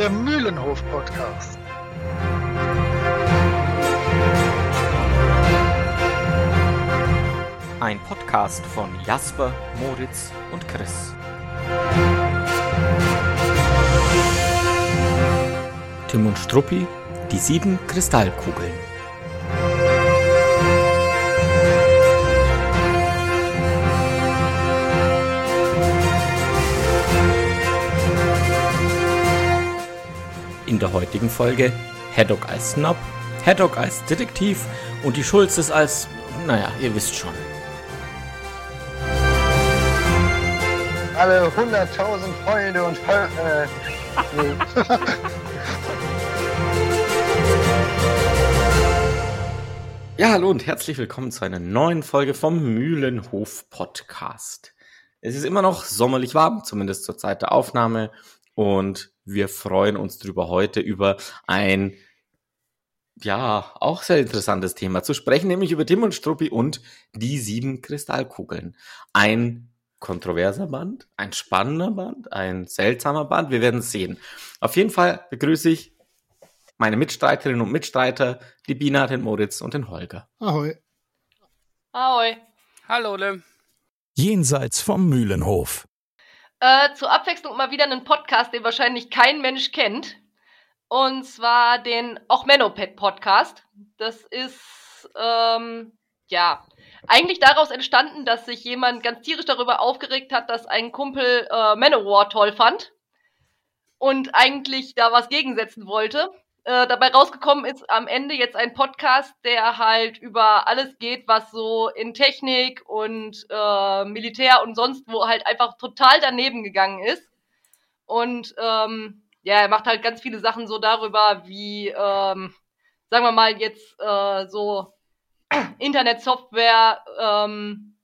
der Mühlenhof-Podcast. Ein Podcast von Jasper, Moritz und Chris. Tim und Struppi, die sieben Kristallkugeln. In der heutigen Folge Haddock als Snob, Haddock als Detektiv und die Schulzes als, naja, ihr wisst schon. Alle 100.000 Freunde und Fol äh, nee. Ja, hallo und herzlich willkommen zu einer neuen Folge vom Mühlenhof Podcast. Es ist immer noch sommerlich warm, zumindest zur Zeit der Aufnahme. Und wir freuen uns darüber, heute über ein, ja, auch sehr interessantes Thema zu sprechen, nämlich über Tim und Struppi und die sieben Kristallkugeln. Ein kontroverser Band, ein spannender Band, ein seltsamer Band. Wir werden es sehen. Auf jeden Fall begrüße ich meine Mitstreiterinnen und Mitstreiter, die Bina, den Moritz und den Holger. Ahoi. Ahoi. Hallo, Lem. Jenseits vom Mühlenhof. Äh, zur Abwechslung mal wieder einen Podcast, den wahrscheinlich kein Mensch kennt. Und zwar den Ochmenoped Podcast. Das ist, ähm, ja, eigentlich daraus entstanden, dass sich jemand ganz tierisch darüber aufgeregt hat, dass ein Kumpel äh, Manowar toll fand und eigentlich da was gegensetzen wollte. Äh, dabei rausgekommen ist am Ende jetzt ein Podcast, der halt über alles geht, was so in Technik und äh, Militär und sonst wo halt einfach total daneben gegangen ist. Und ähm, ja, er macht halt ganz viele Sachen so darüber, wie, ähm, sagen wir mal, jetzt äh, so Internetsoftware ähm,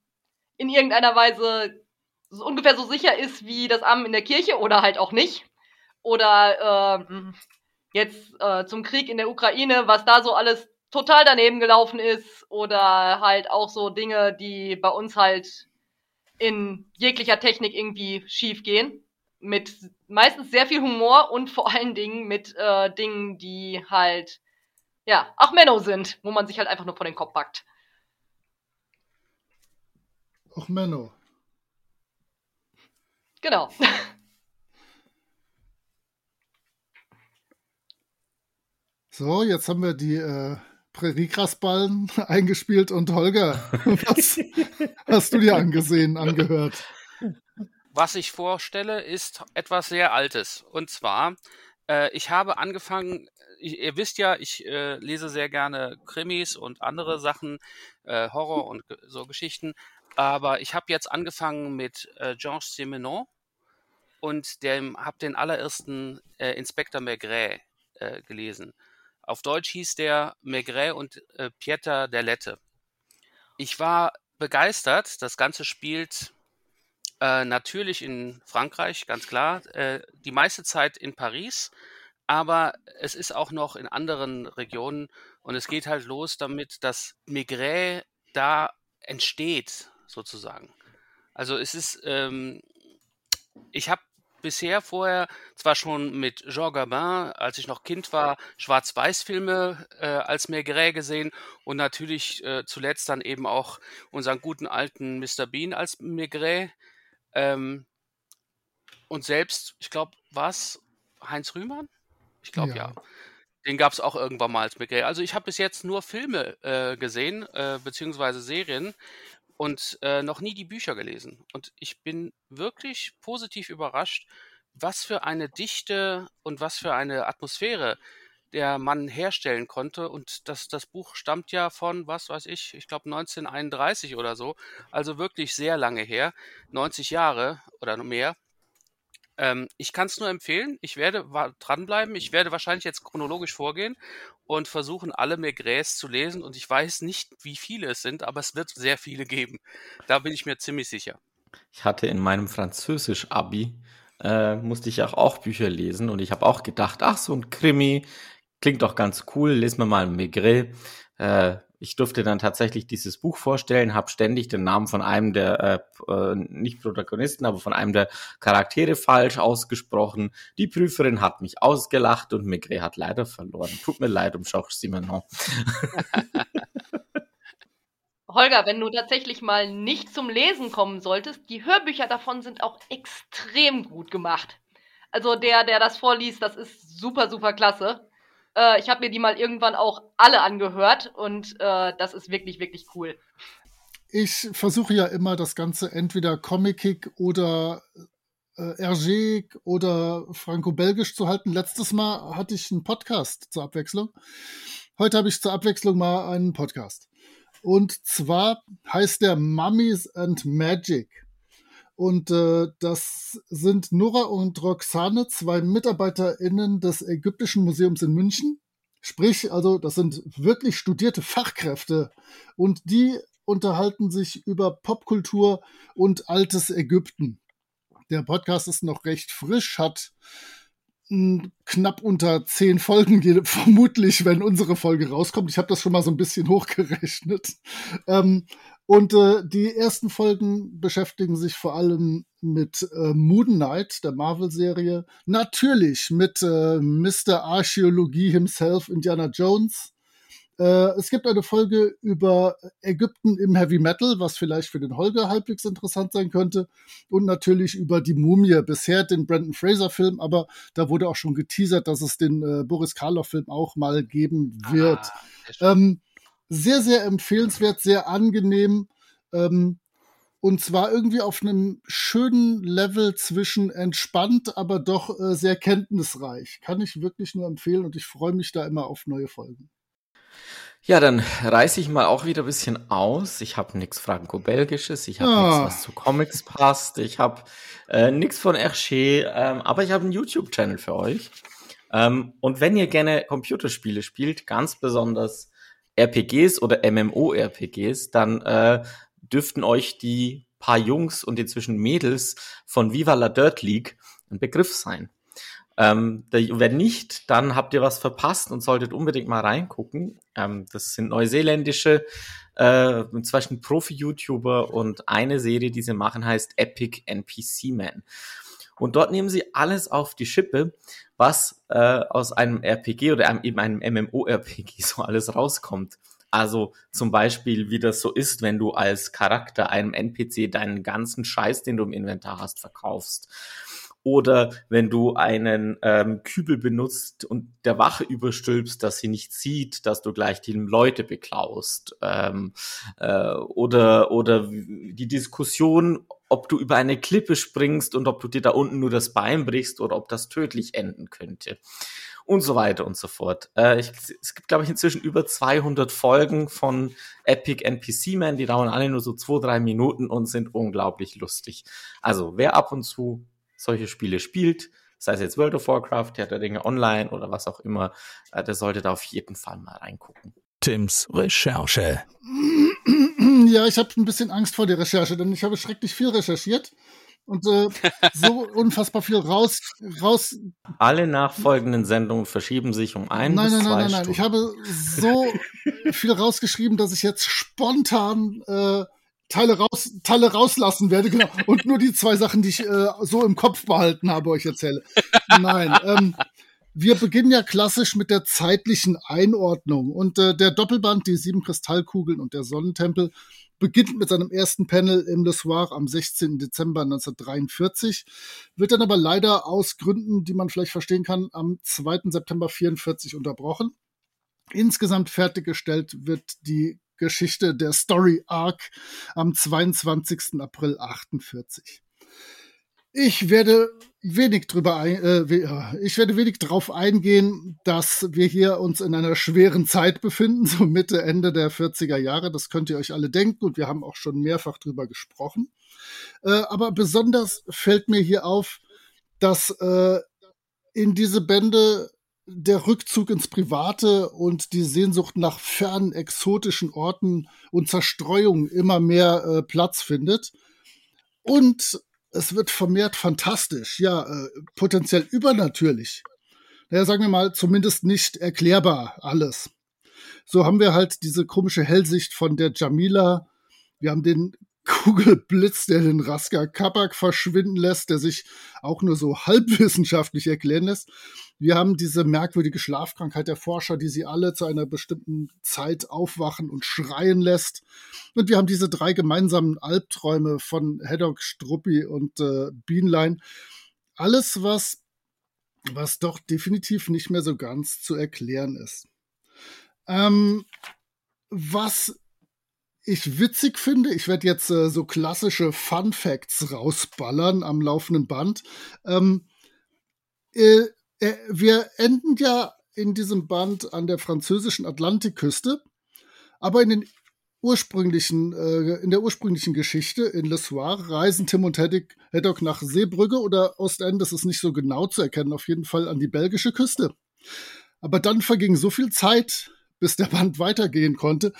in irgendeiner Weise so ungefähr so sicher ist wie das Amen in der Kirche oder halt auch nicht. Oder ähm, jetzt äh, zum Krieg in der Ukraine, was da so alles total daneben gelaufen ist oder halt auch so Dinge, die bei uns halt in jeglicher Technik irgendwie schief gehen. Mit meistens sehr viel Humor und vor allen Dingen mit äh, Dingen, die halt, ja, auch Menno sind, wo man sich halt einfach nur vor den Kopf packt. Och Menno. Genau. So, jetzt haben wir die äh, Präriegrasballen eingespielt und Holger, was hast du dir angesehen, angehört? Was ich vorstelle, ist etwas sehr Altes. Und zwar, äh, ich habe angefangen, ich, ihr wisst ja, ich äh, lese sehr gerne Krimis und andere Sachen, äh, Horror und so Geschichten. Aber ich habe jetzt angefangen mit äh, Georges Simenon und dem habe den allerersten äh, Inspektor Maigret äh, gelesen. Auf Deutsch hieß der Maigret und äh, Pieter der Lette. Ich war begeistert. Das Ganze spielt äh, natürlich in Frankreich, ganz klar. Äh, die meiste Zeit in Paris, aber es ist auch noch in anderen Regionen und es geht halt los damit, dass Maigret da entsteht, sozusagen. Also es ist, ähm, ich habe bisher vorher zwar schon mit Jean Gabin, als ich noch Kind war, Schwarz-Weiß-Filme äh, als Maigret gesehen und natürlich äh, zuletzt dann eben auch unseren guten alten Mr. Bean als Maigret. Ähm, und selbst, ich glaube, war es Heinz Rühmann? Ich glaube ja. Ja. Den gab es auch irgendwann mal als Maigret. Also ich habe bis jetzt nur Filme äh, gesehen, äh, beziehungsweise Serien und äh, noch nie die Bücher gelesen. Und ich bin wirklich positiv überrascht, was für eine Dichte und was für eine Atmosphäre der Mann herstellen konnte. Und das, das Buch stammt ja von, was weiß ich, ich glaube 1931 oder so. Also wirklich sehr lange her, 90 Jahre oder mehr. Ähm, ich kann es nur empfehlen. Ich werde dranbleiben. Ich werde wahrscheinlich jetzt chronologisch vorgehen und versuchen, alle Maigres zu lesen. Und ich weiß nicht, wie viele es sind, aber es wird sehr viele geben. Da bin ich mir ziemlich sicher. Ich hatte in meinem Französisch-Abi, äh, musste ich auch, auch Bücher lesen und ich habe auch gedacht, ach, so ein Krimi klingt doch ganz cool, lesen wir mal Maigret. Äh, ich durfte dann tatsächlich dieses Buch vorstellen, habe ständig den Namen von einem der äh, äh, nicht Protagonisten, aber von einem der Charaktere falsch ausgesprochen. Die Prüferin hat mich ausgelacht und Migre hat leider verloren. Tut mir leid um Georges Simenon. Holger, wenn du tatsächlich mal nicht zum Lesen kommen solltest, die Hörbücher davon sind auch extrem gut gemacht. Also der, der das vorliest, das ist super, super klasse. Äh, ich habe mir die mal irgendwann auch alle angehört und äh, das ist wirklich, wirklich cool. Ich versuche ja immer das Ganze entweder Comic oder äh, RG oder Franco-Belgisch zu halten. Letztes Mal hatte ich einen Podcast zur Abwechslung. Heute habe ich zur Abwechslung mal einen Podcast. Und zwar heißt der Mummies and Magic. Und äh, das sind Nora und Roxane, zwei MitarbeiterInnen des Ägyptischen Museums in München. Sprich, also das sind wirklich studierte Fachkräfte. Und die unterhalten sich über Popkultur und altes Ägypten. Der Podcast ist noch recht frisch, hat knapp unter zehn Folgen, vermutlich, wenn unsere Folge rauskommt. Ich habe das schon mal so ein bisschen hochgerechnet. Ähm, und äh, die ersten Folgen beschäftigen sich vor allem mit äh, Moon Knight, der Marvel-Serie. Natürlich mit äh, Mr. Archäologie himself, Indiana Jones. Äh, es gibt eine Folge über Ägypten im Heavy Metal, was vielleicht für den Holger halbwegs interessant sein könnte. Und natürlich über die Mumie, bisher den Brandon Fraser-Film, aber da wurde auch schon geteasert, dass es den äh, Boris Karloff-Film auch mal geben wird. Ah, ähm, sehr, sehr empfehlenswert, sehr angenehm. Ähm, und zwar irgendwie auf einem schönen Level zwischen entspannt, aber doch äh, sehr kenntnisreich. Kann ich wirklich nur empfehlen und ich freue mich da immer auf neue Folgen. Ja, dann reiße ich mal auch wieder ein bisschen aus. Ich habe nichts Franco-Belgisches, ich habe ah. nichts, was zu Comics passt, ich habe äh, nichts von Hergé, ähm, aber ich habe einen YouTube-Channel für euch. Ähm, und wenn ihr gerne Computerspiele spielt, ganz besonders RPGs oder MMO-RPGs, dann äh, dürften euch die paar Jungs und inzwischen Mädels von Viva la Dirt League ein Begriff sein. Ähm, wenn nicht, dann habt ihr was verpasst und solltet unbedingt mal reingucken. Ähm, das sind neuseeländische, äh, inzwischen Profi-YouTuber und eine Serie, die sie machen, heißt Epic NPC Man. Und dort nehmen sie alles auf die Schippe, was äh, aus einem RPG oder einem, eben einem MMO-RPG so alles rauskommt. Also zum Beispiel, wie das so ist, wenn du als Charakter einem NPC deinen ganzen Scheiß, den du im Inventar hast, verkaufst. Oder wenn du einen ähm, Kübel benutzt und der Wache überstülpst, dass sie nicht sieht, dass du gleich die Leute beklaust. Ähm, äh, oder, oder die Diskussion, ob du über eine Klippe springst und ob du dir da unten nur das Bein brichst oder ob das tödlich enden könnte. Und so weiter und so fort. Äh, ich, es gibt, glaube ich, inzwischen über 200 Folgen von Epic NPC Man. Die dauern alle nur so zwei, drei Minuten und sind unglaublich lustig. Also, wer ab und zu solche Spiele spielt, sei es jetzt World of Warcraft, Theater der Dinge Online oder was auch immer, äh, der sollte da auf jeden Fall mal reingucken. Tims Recherche. Ja, ich habe ein bisschen Angst vor der Recherche, denn ich habe schrecklich viel recherchiert und äh, so unfassbar viel raus, raus. Alle nachfolgenden Sendungen verschieben sich um ein nein, bis nein, zwei nein, nein, Stunden. nein. Ich habe so viel rausgeschrieben, dass ich jetzt spontan äh, Teile raus, Teile rauslassen werde, genau. Und nur die zwei Sachen, die ich äh, so im Kopf behalten habe, euch erzähle. Nein, ähm, wir beginnen ja klassisch mit der zeitlichen Einordnung. Und äh, der Doppelband, die sieben Kristallkugeln und der Sonnentempel, beginnt mit seinem ersten Panel im Le Soir am 16. Dezember 1943, wird dann aber leider aus Gründen, die man vielleicht verstehen kann, am 2. September 44 unterbrochen. Insgesamt fertiggestellt wird die Geschichte der Story Arc am 22. April 48. Ich werde wenig drüber ein, äh, ich werde wenig darauf eingehen, dass wir hier uns in einer schweren Zeit befinden, so Mitte, Ende der 40er Jahre. Das könnt ihr euch alle denken und wir haben auch schon mehrfach drüber gesprochen. Äh, aber besonders fällt mir hier auf, dass äh, in diese Bände der Rückzug ins Private und die Sehnsucht nach fernen, exotischen Orten und Zerstreuung immer mehr äh, Platz findet. Und es wird vermehrt fantastisch, ja, äh, potenziell übernatürlich. Naja, sagen wir mal, zumindest nicht erklärbar alles. So haben wir halt diese komische Hellsicht von der Jamila. Wir haben den Kugelblitz, der den Raska Kabak verschwinden lässt, der sich auch nur so halbwissenschaftlich erklären lässt. Wir haben diese merkwürdige Schlafkrankheit der Forscher, die sie alle zu einer bestimmten Zeit aufwachen und schreien lässt. Und wir haben diese drei gemeinsamen Albträume von Heddock, Struppi und äh, Bienlein. Alles, was, was doch definitiv nicht mehr so ganz zu erklären ist. Ähm, was ich witzig finde, ich werde jetzt äh, so klassische Fun Facts rausballern am laufenden Band. Ähm, äh, äh, wir enden ja in diesem Band an der französischen Atlantikküste, aber in den ursprünglichen, äh, in der ursprünglichen Geschichte in Le Soir reisen Tim und Heddock nach Seebrügge oder Ostend, das ist nicht so genau zu erkennen, auf jeden Fall an die belgische Küste. Aber dann verging so viel Zeit, bis der Band weitergehen konnte,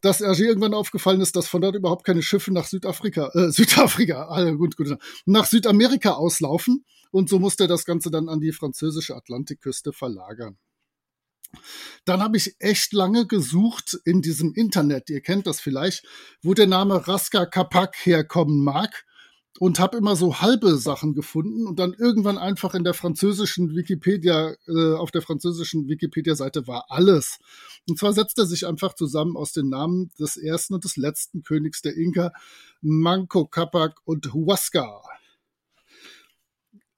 dass RG irgendwann aufgefallen ist, dass von dort überhaupt keine Schiffe nach Südafrika, äh, Südafrika, ah, gut, gut, nach Südamerika auslaufen. Und so musste das Ganze dann an die französische Atlantikküste verlagern. Dann habe ich echt lange gesucht in diesem Internet, ihr kennt das vielleicht, wo der Name Raska Kapak herkommen mag und habe immer so halbe Sachen gefunden und dann irgendwann einfach in der französischen Wikipedia, äh, auf der französischen Wikipedia-Seite war alles. Und zwar setzt er sich einfach zusammen aus den Namen des ersten und des letzten Königs der Inka, Manco Capac und Huasca.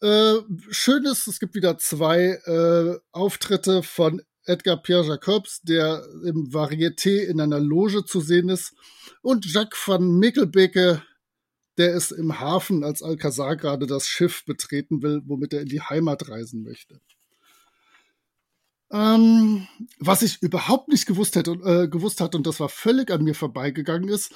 Äh, schön ist, es gibt wieder zwei äh, Auftritte von Edgar Pierre Jacobs, der im Varieté in einer Loge zu sehen ist, und Jacques van Mickelbeke, der ist im Hafen, als Alcazar gerade das Schiff betreten will, womit er in die Heimat reisen möchte. Ähm, was ich überhaupt nicht gewusst hätte äh, gewusst hat und das war völlig an mir vorbeigegangen ist,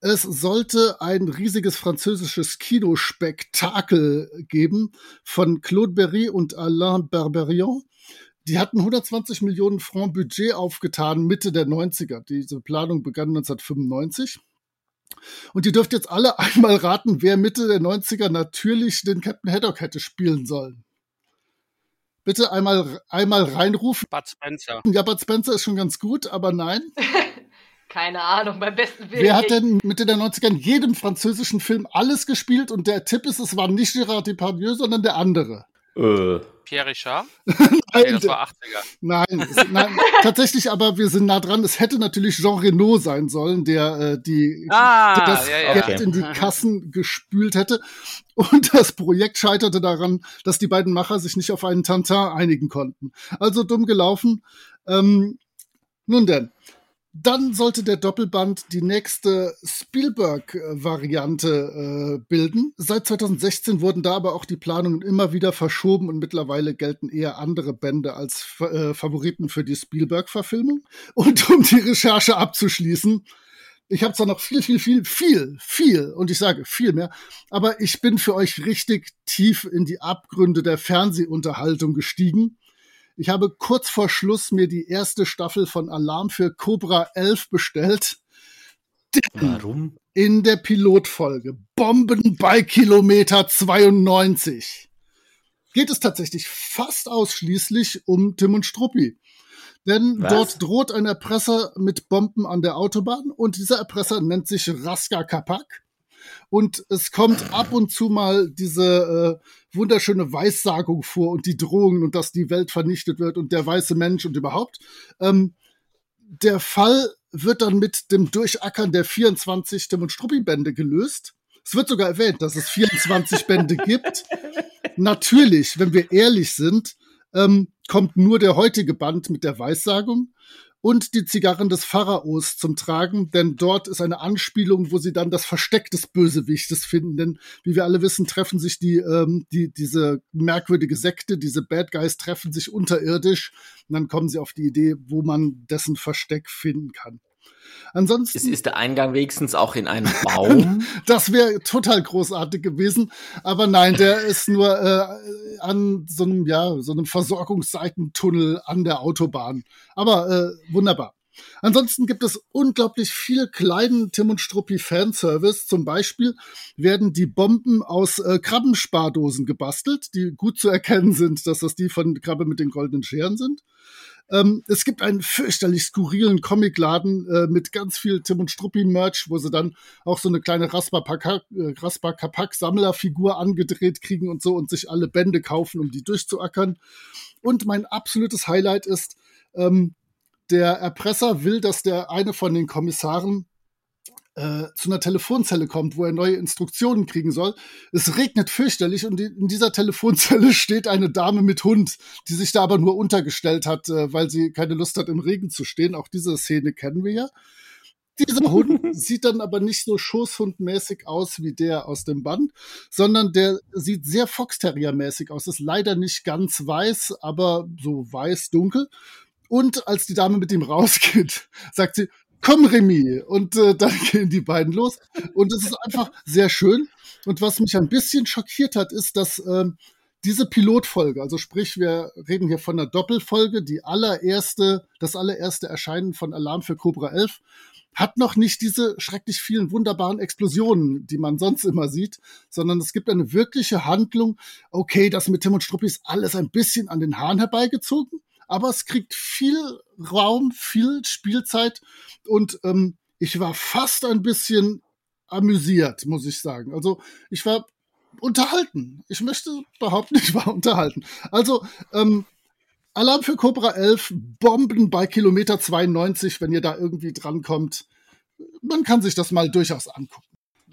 es sollte ein riesiges französisches Kinospektakel geben von Claude Berry und Alain Berberian. Die hatten 120 Millionen Franc Budget aufgetan Mitte der 90er. Diese Planung begann 1995. Und ihr dürft jetzt alle einmal raten, wer Mitte der 90er natürlich den Captain Haddock hätte spielen sollen. Bitte einmal, einmal reinrufen. Bud Spencer. Ja, Bud Spencer ist schon ganz gut, aber nein. Keine Ahnung, beim besten Willen. Wer hat denn Mitte der 90er in jedem französischen Film alles gespielt? Und der Tipp ist, es war nicht Gérard Depardieu, sondern der andere. Äh, Pierre Richard? Nein, Nee, das war 80er. Nein, es, nein, tatsächlich, aber wir sind nah dran. Es hätte natürlich Jean Reno sein sollen, der äh, die Ah, das ja, ja. Geld Okay. in die Kassen gespült hätte. Und das Projekt scheiterte daran, dass die beiden Macher sich nicht auf einen Tantin einigen konnten. Also dumm gelaufen. Ähm, nun denn. Dann sollte der Doppelband die nächste Spielberg-Variante äh, bilden. Seit 2016 wurden da aber auch die Planungen immer wieder verschoben und mittlerweile gelten eher andere Bände als äh, Favoriten für die Spielberg-Verfilmung. Und um die Recherche abzuschließen, ich habe zwar noch viel, viel, viel, viel, viel, und ich sage viel mehr, aber ich bin für euch richtig tief in die Abgründe der Fernsehunterhaltung gestiegen. Ich habe kurz vor Schluss mir die erste Staffel von Alarm für Cobra 11 bestellt. warum? In der Pilotfolge Bomben bei Kilometer 92 geht es tatsächlich fast ausschließlich um Tim und Struppi. Denn Was? dort droht ein Erpresser mit Bomben an der Autobahn und dieser Erpresser nennt sich Raska Kapak. Und es kommt ab und zu mal diese äh, wunderschöne Weissagung vor und die Drohungen und dass die Welt vernichtet wird und der weiße Mensch und überhaupt. Ähm, der Fall wird dann mit dem Durchackern der 24 Tim und Struppi-Bände gelöst. Es wird sogar erwähnt, dass es 24 Bände gibt. Natürlich, wenn wir ehrlich sind, ähm, kommt nur der heutige Band mit der Weissagung und die Zigarren des Pharaos zum Tragen, denn dort ist eine Anspielung, wo sie dann das Versteck des Bösewichtes finden. Denn wie wir alle wissen, treffen sich die, ähm, die diese merkwürdige Sekte, diese Bad Guys treffen sich unterirdisch und dann kommen sie auf die Idee, wo man dessen Versteck finden kann. Ansonsten Ist, ist der Eingang wenigstens auch in einem Baum? das wäre total großartig gewesen. Aber nein, der ist nur äh, an so einem, ja, so einem Versorgungsseitentunnel an der Autobahn. Aber äh, wunderbar. Ansonsten gibt es unglaublich viel kleinen Tim und Struppi Fanservice. Zum Beispiel werden die Bomben aus äh, Krabbenspardosen gebastelt, die gut zu erkennen sind, dass das die von Krabbe mit den goldenen Scheren sind. Ähm, es gibt einen fürchterlich skurrilen Comicladen äh, mit ganz viel Tim und Struppi-Merch, wo sie dann auch so eine kleine Raspa-Kapak-Sammlerfigur äh, angedreht kriegen und so und sich alle Bände kaufen, um die durchzuackern. Und mein absolutes Highlight ist, ähm, der Erpresser will, dass der eine von den Kommissaren äh, zu einer Telefonzelle kommt, wo er neue Instruktionen kriegen soll. Es regnet fürchterlich und in dieser Telefonzelle steht eine Dame mit Hund, die sich da aber nur untergestellt hat, äh, weil sie keine Lust hat, im Regen zu stehen. Auch diese Szene kennen wir ja. Dieser Hund sieht dann aber nicht so schoßhundmäßig aus wie der aus dem Band, sondern der sieht sehr Foxterrier-mäßig aus. Ist leider nicht ganz weiß, aber so weiß-dunkel. Und als die Dame mit ihm rausgeht, sagt sie, komm Remy. Und äh, dann gehen die beiden los. Und es ist einfach sehr schön. Und was mich ein bisschen schockiert hat, ist, dass ähm, diese Pilotfolge, also sprich, wir reden hier von einer Doppelfolge, die allererste, das allererste Erscheinen von Alarm für Cobra 11, hat noch nicht diese schrecklich vielen wunderbaren Explosionen, die man sonst immer sieht, sondern es gibt eine wirkliche Handlung. Okay, das mit Tim und Struppi ist alles ein bisschen an den Haaren herbeigezogen, aber es kriegt viel Raum, viel Spielzeit und ähm, ich war fast ein bisschen amüsiert, muss ich sagen. Also ich war unterhalten. Ich möchte behaupten, ich war unterhalten. Also ähm, Alarm für Cobra 11, Bomben bei Kilometer 92, wenn ihr da irgendwie drankommt. Man kann sich das mal durchaus angucken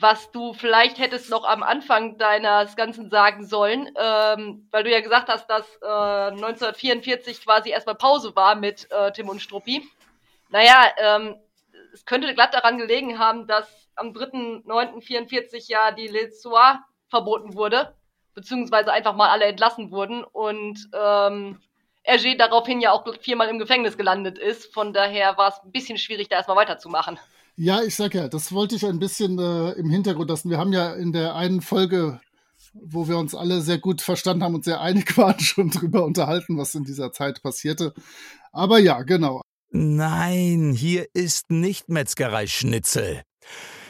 was du vielleicht hättest noch am Anfang deines Ganzen sagen sollen, ähm, weil du ja gesagt hast, dass äh, 1944 quasi erstmal Pause war mit äh, Tim und Struppi. Naja, ähm, es könnte glatt daran gelegen haben, dass am 3.9.44 ja die Le Soir verboten wurde, beziehungsweise einfach mal alle entlassen wurden und ähm, Hergé daraufhin ja auch viermal im Gefängnis gelandet ist. Von daher war es ein bisschen schwierig, da erstmal weiterzumachen. Ja, ich sag ja, das wollte ich ein bisschen äh, im Hintergrund lassen. Wir haben ja in der einen Folge, wo wir uns alle sehr gut verstanden haben und sehr einig waren, schon drüber unterhalten, was in dieser Zeit passierte. Aber ja, genau. Nein, hier ist nicht Metzgerei Schnitzel.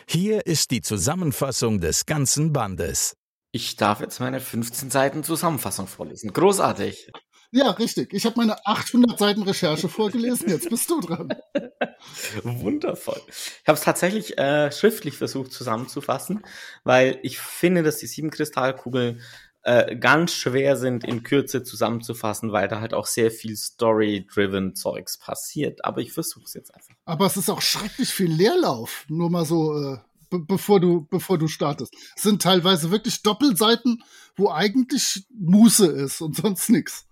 Hier ist die Zusammenfassung des ganzen Bandes. Ich darf jetzt meine 15 Seiten Zusammenfassung vorlesen. Großartig. Ja, richtig. Ich habe meine 800 Seiten Recherche vorgelesen. Jetzt bist du dran. Wundervoll. Ich habe es tatsächlich äh, schriftlich versucht zusammenzufassen, weil ich finde, dass die sieben Kristallkugeln äh, ganz schwer sind in Kürze zusammenzufassen, weil da halt auch sehr viel Story-driven Zeugs passiert. Aber ich versuche es jetzt einfach. Aber es ist auch schrecklich viel Leerlauf. Nur mal so, äh, be bevor du, bevor du startest. Es sind teilweise wirklich Doppelseiten, wo eigentlich Muße ist und sonst nichts.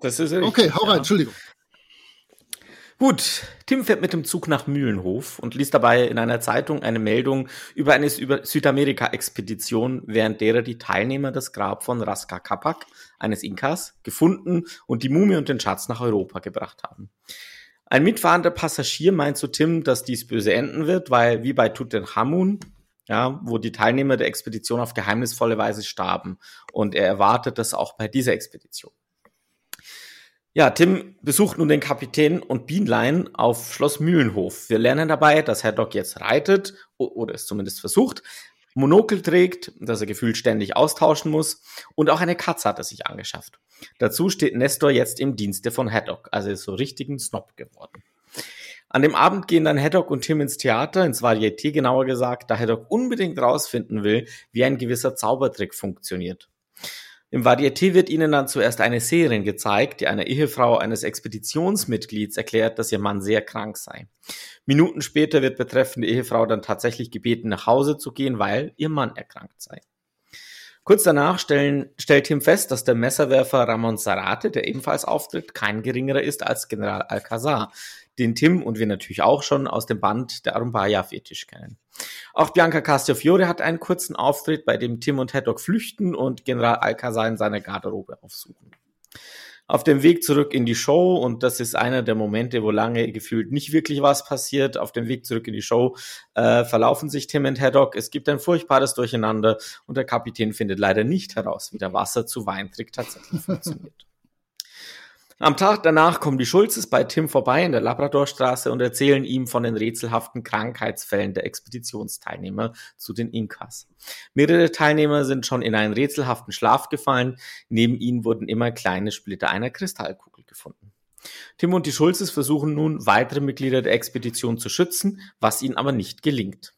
Das ist richtig, Okay, hau rein, ja. Entschuldigung. Gut, Tim fährt mit dem Zug nach Mühlenhof und liest dabei in einer Zeitung eine Meldung über eine Südamerika-Expedition, während derer die Teilnehmer das Grab von Raska Kapak, eines Inkas, gefunden und die Mumie und den Schatz nach Europa gebracht haben. Ein mitfahrender Passagier meint zu Tim, dass dies böse enden wird, weil wie bei Tutanchamun, ja, wo die Teilnehmer der Expedition auf geheimnisvolle Weise starben. Und er erwartet das auch bei dieser Expedition. Ja, Tim besucht nun den Kapitän und Bienlein auf Schloss Mühlenhof. Wir lernen dabei, dass Herr Doc jetzt reitet, oder es zumindest versucht, Monokel trägt, dass er gefühlt ständig austauschen muss und auch eine Katze hat er sich angeschafft. Dazu steht Nestor jetzt im Dienste von Haddock, also ist so richtig ein Snob geworden. An dem Abend gehen dann Haddock und Tim ins Theater, ins Varieté genauer gesagt, da Haddock unbedingt rausfinden will, wie ein gewisser Zaubertrick funktioniert. Im Varieté wird ihnen dann zuerst eine Seherin gezeigt, die einer Ehefrau eines Expeditionsmitglieds erklärt, dass ihr Mann sehr krank sei. Minuten später wird betreffende Ehefrau dann tatsächlich gebeten, nach Hause zu gehen, weil ihr Mann erkrankt sei. Kurz danach stellen, stellt Tim fest, dass der Messerwerfer Ramon Zarate, der ebenfalls auftritt, kein geringerer ist als General Alcazar, den Tim und wir natürlich auch schon aus dem Band der Arumbaya-Fetisch kennen. Auch Bianca Castiafiore hat einen kurzen Auftritt, bei dem Tim und Haddock flüchten und General Alcazar in seiner Garderobe aufsuchen. Auf dem Weg zurück in die Show, und das ist einer der Momente, wo lange gefühlt nicht wirklich was passiert, auf dem Weg zurück in die Show äh, verlaufen sich Tim und Haddock. Es gibt ein furchtbares Durcheinander und der Kapitän findet leider nicht heraus, wie der Wasser zu Weintrick tatsächlich funktioniert. Am Tag danach kommen die Schulzes bei Tim vorbei in der Labradorstraße und erzählen ihm von den rätselhaften Krankheitsfällen der Expeditionsteilnehmer zu den Inkas. Mehrere Teilnehmer sind schon in einen rätselhaften Schlaf gefallen. Neben ihnen wurden immer kleine Splitter einer Kristallkugel gefunden. Tim und die Schulzes versuchen nun, weitere Mitglieder der Expedition zu schützen, was ihnen aber nicht gelingt.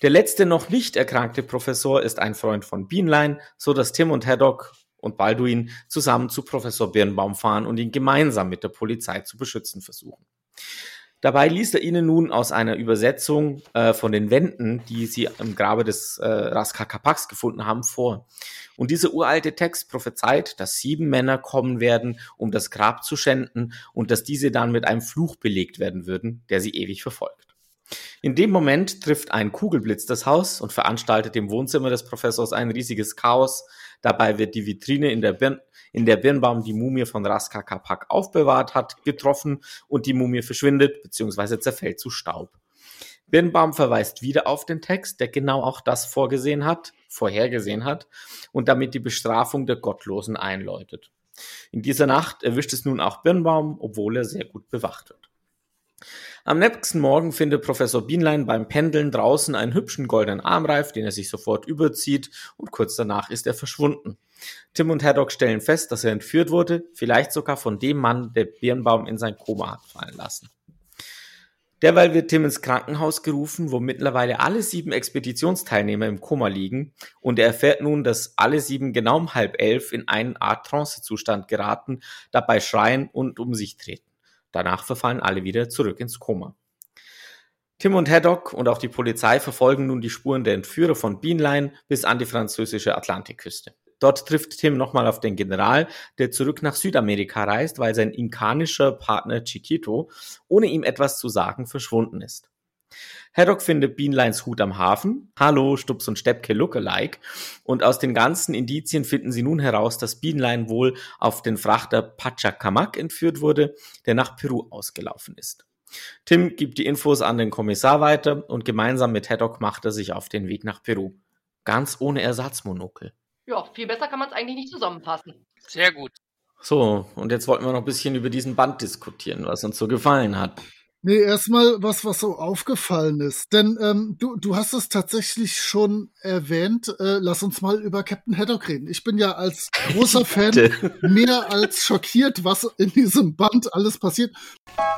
Der letzte noch nicht erkrankte Professor ist ein Freund von Beanline, so dass Tim und Haddock und Balduin zusammen zu Professor Birnbaum fahren und ihn gemeinsam mit der Polizei zu beschützen versuchen. Dabei liest er ihnen nun aus einer Übersetzung äh, von den Wänden, die sie im Grabe des äh, Raskakapaks gefunden haben, vor. Und dieser uralte Text prophezeit, dass sieben Männer kommen werden, um das Grab zu schänden und dass diese dann mit einem Fluch belegt werden würden, der sie ewig verfolgt. In dem Moment trifft ein Kugelblitz das Haus und veranstaltet im Wohnzimmer des Professors ein riesiges Chaos. Dabei wird die Vitrine, in der, Birn in der Birnbaum die Mumie von Raska Kapak aufbewahrt hat, getroffen und die Mumie verschwindet bzw. zerfällt zu Staub. Birnbaum verweist wieder auf den Text, der genau auch das vorgesehen hat, vorhergesehen hat und damit die Bestrafung der Gottlosen einläutet. In dieser Nacht erwischt es nun auch Birnbaum, obwohl er sehr gut bewacht wird. Am nächsten Morgen findet Professor Bienlein beim Pendeln draußen einen hübschen goldenen Armreif, den er sich sofort überzieht und kurz danach ist er verschwunden. Tim und Haddock stellen fest, dass er entführt wurde, vielleicht sogar von dem Mann, der Birnbaum in sein Koma hat fallen lassen. Derweil wird Tim ins Krankenhaus gerufen, wo mittlerweile alle sieben Expeditionsteilnehmer im Koma liegen und er erfährt nun, dass alle sieben genau um halb elf in eine Art Trancezustand geraten, dabei schreien und um sich treten. Danach verfallen alle wieder zurück ins Koma. Tim und Haddock und auch die Polizei verfolgen nun die Spuren der Entführer von Beanline bis an die französische Atlantikküste. Dort trifft Tim nochmal auf den General, der zurück nach Südamerika reist, weil sein inkanischer Partner Chiquito ohne ihm etwas zu sagen verschwunden ist. Haddock findet Beanlines Hut am Hafen. Hallo, Stups und Steppke Lookalike. Und aus den ganzen Indizien finden sie nun heraus, dass Beanline wohl auf den Frachter Pachacamac entführt wurde, der nach Peru ausgelaufen ist. Tim gibt die Infos an den Kommissar weiter und gemeinsam mit Haddock macht er sich auf den Weg nach Peru. Ganz ohne Ersatzmonokel. Ja, viel besser kann man es eigentlich nicht zusammenfassen. Sehr gut. So, und jetzt wollten wir noch ein bisschen über diesen Band diskutieren, was uns so gefallen hat. Nee, erstmal was, was so aufgefallen ist. Denn ähm, du, du hast es tatsächlich schon erwähnt. Äh, lass uns mal über Captain Haddock reden. Ich bin ja als großer Fan mehr als schockiert, was in diesem Band alles passiert.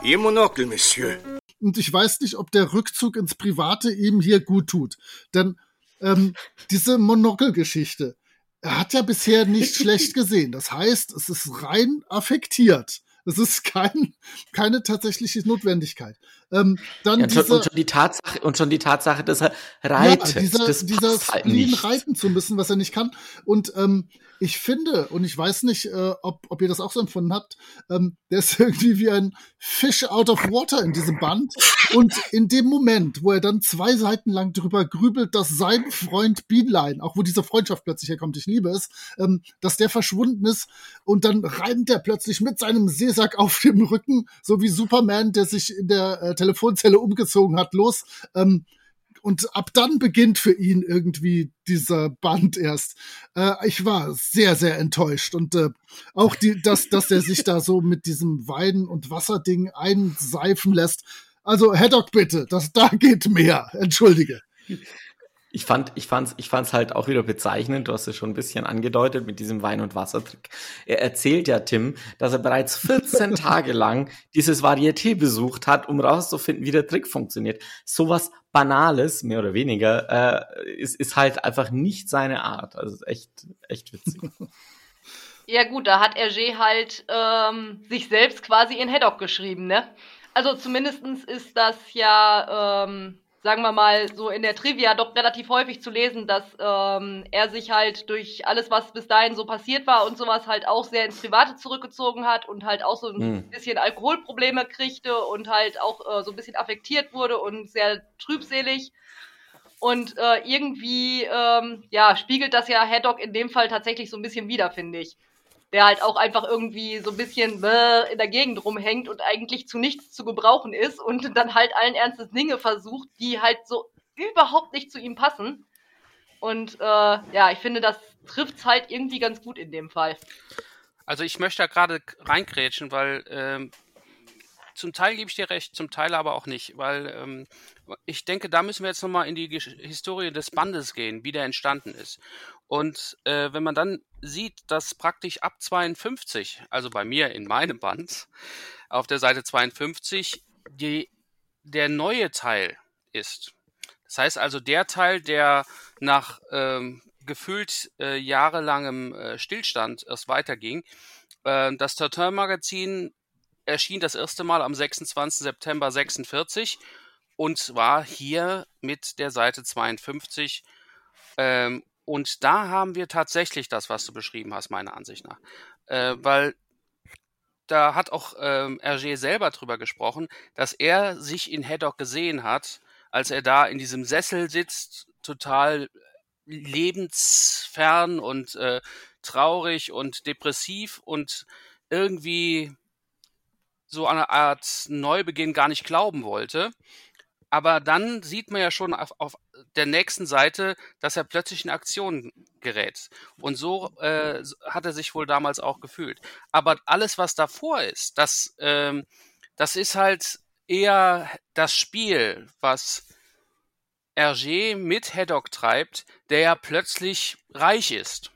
Ihr Monokel, Monsieur. Und ich weiß nicht, ob der Rückzug ins Private ihm hier gut tut. Denn ähm, diese Monokel-Geschichte, er hat ja bisher nicht schlecht gesehen. Das heißt, es ist rein affektiert. Es ist kein, keine tatsächliche Notwendigkeit. Ähm, dann ja, und, schon, dieser, und, schon die Tatsache, und schon die Tatsache, dass er reitet. Ja, dieser, das dieser halt nicht. reiten zu müssen, was er nicht kann. Und ähm, ich finde, und ich weiß nicht, äh, ob, ob ihr das auch so empfunden habt, ähm, der ist irgendwie wie ein Fish out of water in diesem Band. Und in dem Moment, wo er dann zwei Seiten lang drüber grübelt, dass sein Freund Beanline, auch wo diese Freundschaft plötzlich herkommt, ich liebe es, ähm, dass der verschwunden ist und dann reimt er plötzlich mit seinem Seesack auf dem Rücken, so wie Superman, der sich in der äh, Telefonzelle umgezogen hat, los. Ähm, und ab dann beginnt für ihn irgendwie dieser Band erst. Äh, ich war sehr, sehr enttäuscht und äh, auch die, dass, dass er sich da so mit diesem Wein- und Wasserding einseifen lässt. Also Haddock bitte, das da geht mehr. Entschuldige. Ich fand, ich fand's, ich fand's halt auch wieder bezeichnend. Du hast es schon ein bisschen angedeutet mit diesem Wein- und Wassertrick. Er erzählt ja Tim, dass er bereits 14 Tage lang dieses Varieté besucht hat, um rauszufinden, wie der Trick funktioniert. Sowas Banales, mehr oder weniger, äh, ist, ist halt einfach nicht seine Art. Also echt, echt witzig. Ja gut, da hat Hergé halt ähm, sich selbst quasi in Haddock geschrieben, ne? Also zumindestens ist das ja, ähm, sagen wir mal, so in der Trivia doch relativ häufig zu lesen, dass ähm, er sich halt durch alles, was bis dahin so passiert war und sowas halt auch sehr ins Private zurückgezogen hat und halt auch so ein Hm. bisschen Alkoholprobleme kriegte und halt auch äh, so ein bisschen affektiert wurde und sehr trübselig. Und äh, irgendwie, ähm, ja, spiegelt das ja Haddock in dem Fall tatsächlich so ein bisschen wider, finde ich. Der halt auch einfach irgendwie so ein bisschen bäh in der Gegend rumhängt und eigentlich zu nichts zu gebrauchen ist und dann halt allen Ernstes Dinge versucht, die halt so überhaupt nicht zu ihm passen. Und äh, ja, ich finde, das trifft's halt irgendwie ganz gut in dem Fall. Also ich möchte da gerade reingrätschen, weil ähm, zum Teil gebe ich dir recht, zum Teil aber auch nicht, weil ähm, ich denke, da müssen wir jetzt nochmal in die Gesch Historie des Bandes gehen, wie der entstanden ist. Und äh, wenn man dann sieht, dass praktisch ab 52, also bei mir in meinem Band, auf der Seite 52, die, der neue Teil ist. Das heißt also der Teil, der nach ähm, gefühlt äh, jahrelangem äh, Stillstand erst weiterging. Äh, das Tatin-Magazin erschien das erste Mal am 26. September 46 und zwar hier mit der Seite 52 ähm, und da haben wir tatsächlich das, was du beschrieben hast, meiner Ansicht nach. Äh, weil da hat auch ähm, Hergé selber drüber gesprochen, dass er sich in Haddock gesehen hat, als er da in diesem Sessel sitzt, total lebensfern und äh, traurig und depressiv und irgendwie so eine Art Neubeginn gar nicht glauben wollte. Aber dann sieht man ja schon auf, auf der nächsten Seite, dass er plötzlich in Aktion gerät. Und so äh, hat er sich wohl damals auch gefühlt. Aber alles, was davor ist, das, ähm, das ist halt eher das Spiel, was Hergé mit Haddock treibt, der ja plötzlich reich ist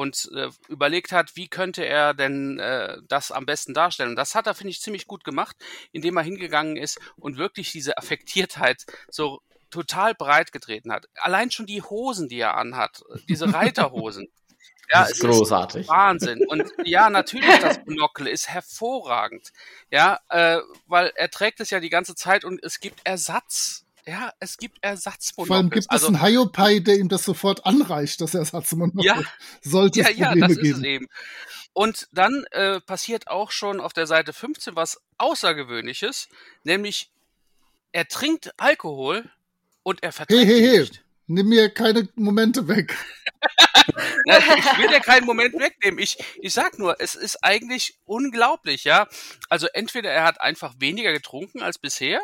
und äh, überlegt hat, wie könnte er denn äh, das am besten darstellen. Und das hat er, finde ich, ziemlich gut gemacht, indem er hingegangen ist und wirklich diese Affektiertheit so total breit getreten hat. Allein schon die Hosen, die er anhat, diese Reiterhosen. Ja, das ist großartig. Ist Wahnsinn. Und ja, natürlich, das Monokel ist hervorragend. Ja, äh, weil er trägt es ja die ganze Zeit und es gibt Ersatz ja, es gibt Ersatzmonokels. Vor allem gibt also, es einen Hyopai, der ihm das sofort anreicht, das Ersatzmonokel. Ja, sollte ja, es Probleme ja, das geben. ist es eben. Und dann äh, passiert auch schon auf der Seite 15 was Außergewöhnliches, nämlich er trinkt Alkohol und er verträgt hey, hey, hey. nicht. Nimm mir keine Momente weg. Na, ich will dir keinen Moment wegnehmen. Ich, ich sag nur, es ist eigentlich unglaublich, ja. Also entweder er hat einfach weniger getrunken als bisher,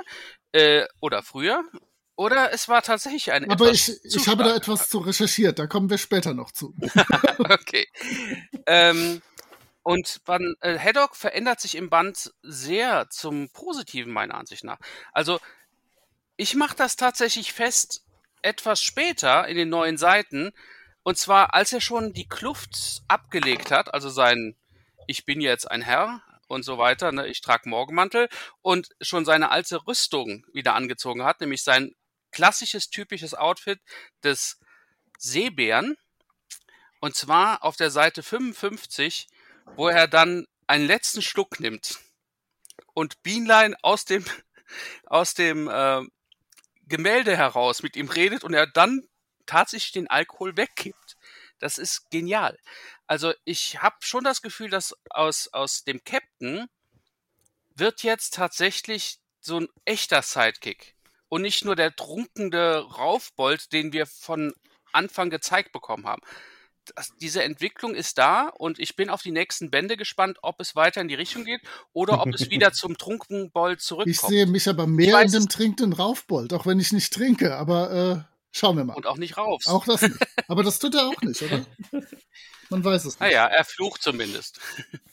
äh, oder früher. Oder es war tatsächlich ein Aber ich, ich habe da etwas zu recherchiert, da kommen wir später noch zu. okay. ähm, und man, äh, Haddock verändert sich im Band sehr zum Positiven, meiner Ansicht nach. Also, ich mache das tatsächlich fest etwas später in den neuen Seiten. Und zwar, als er schon die Kluft abgelegt hat, also sein Ich bin jetzt ein Herr, und so weiter. Ne? Ich trage Morgenmantel und schon seine alte Rüstung wieder angezogen hat, nämlich sein klassisches, typisches Outfit des Seebären. Und zwar auf der Seite 55, wo er dann einen letzten Schluck nimmt und Bienlein aus dem, aus dem äh, Gemälde heraus mit ihm redet und er dann tatsächlich den Alkohol wegkippt. Das ist genial. Also ich habe schon das Gefühl, dass aus, aus dem Captain wird jetzt tatsächlich so ein echter Sidekick. Und nicht nur der trunkende Raufbold, den wir von Anfang gezeigt bekommen haben. Das, diese Entwicklung ist da und ich bin auf die nächsten Bände gespannt, ob es weiter in die Richtung geht oder ob es wieder zum Trunkenbold zurückkommt. Ich sehe mich aber mehr in dem trinkenden Raufbold, auch wenn ich nicht trinke, aber äh, schauen wir mal. Und auch nicht raufst. Auch das nicht. Aber das tut er auch nicht, oder? Man weiß es nicht. Naja, er flucht zumindest.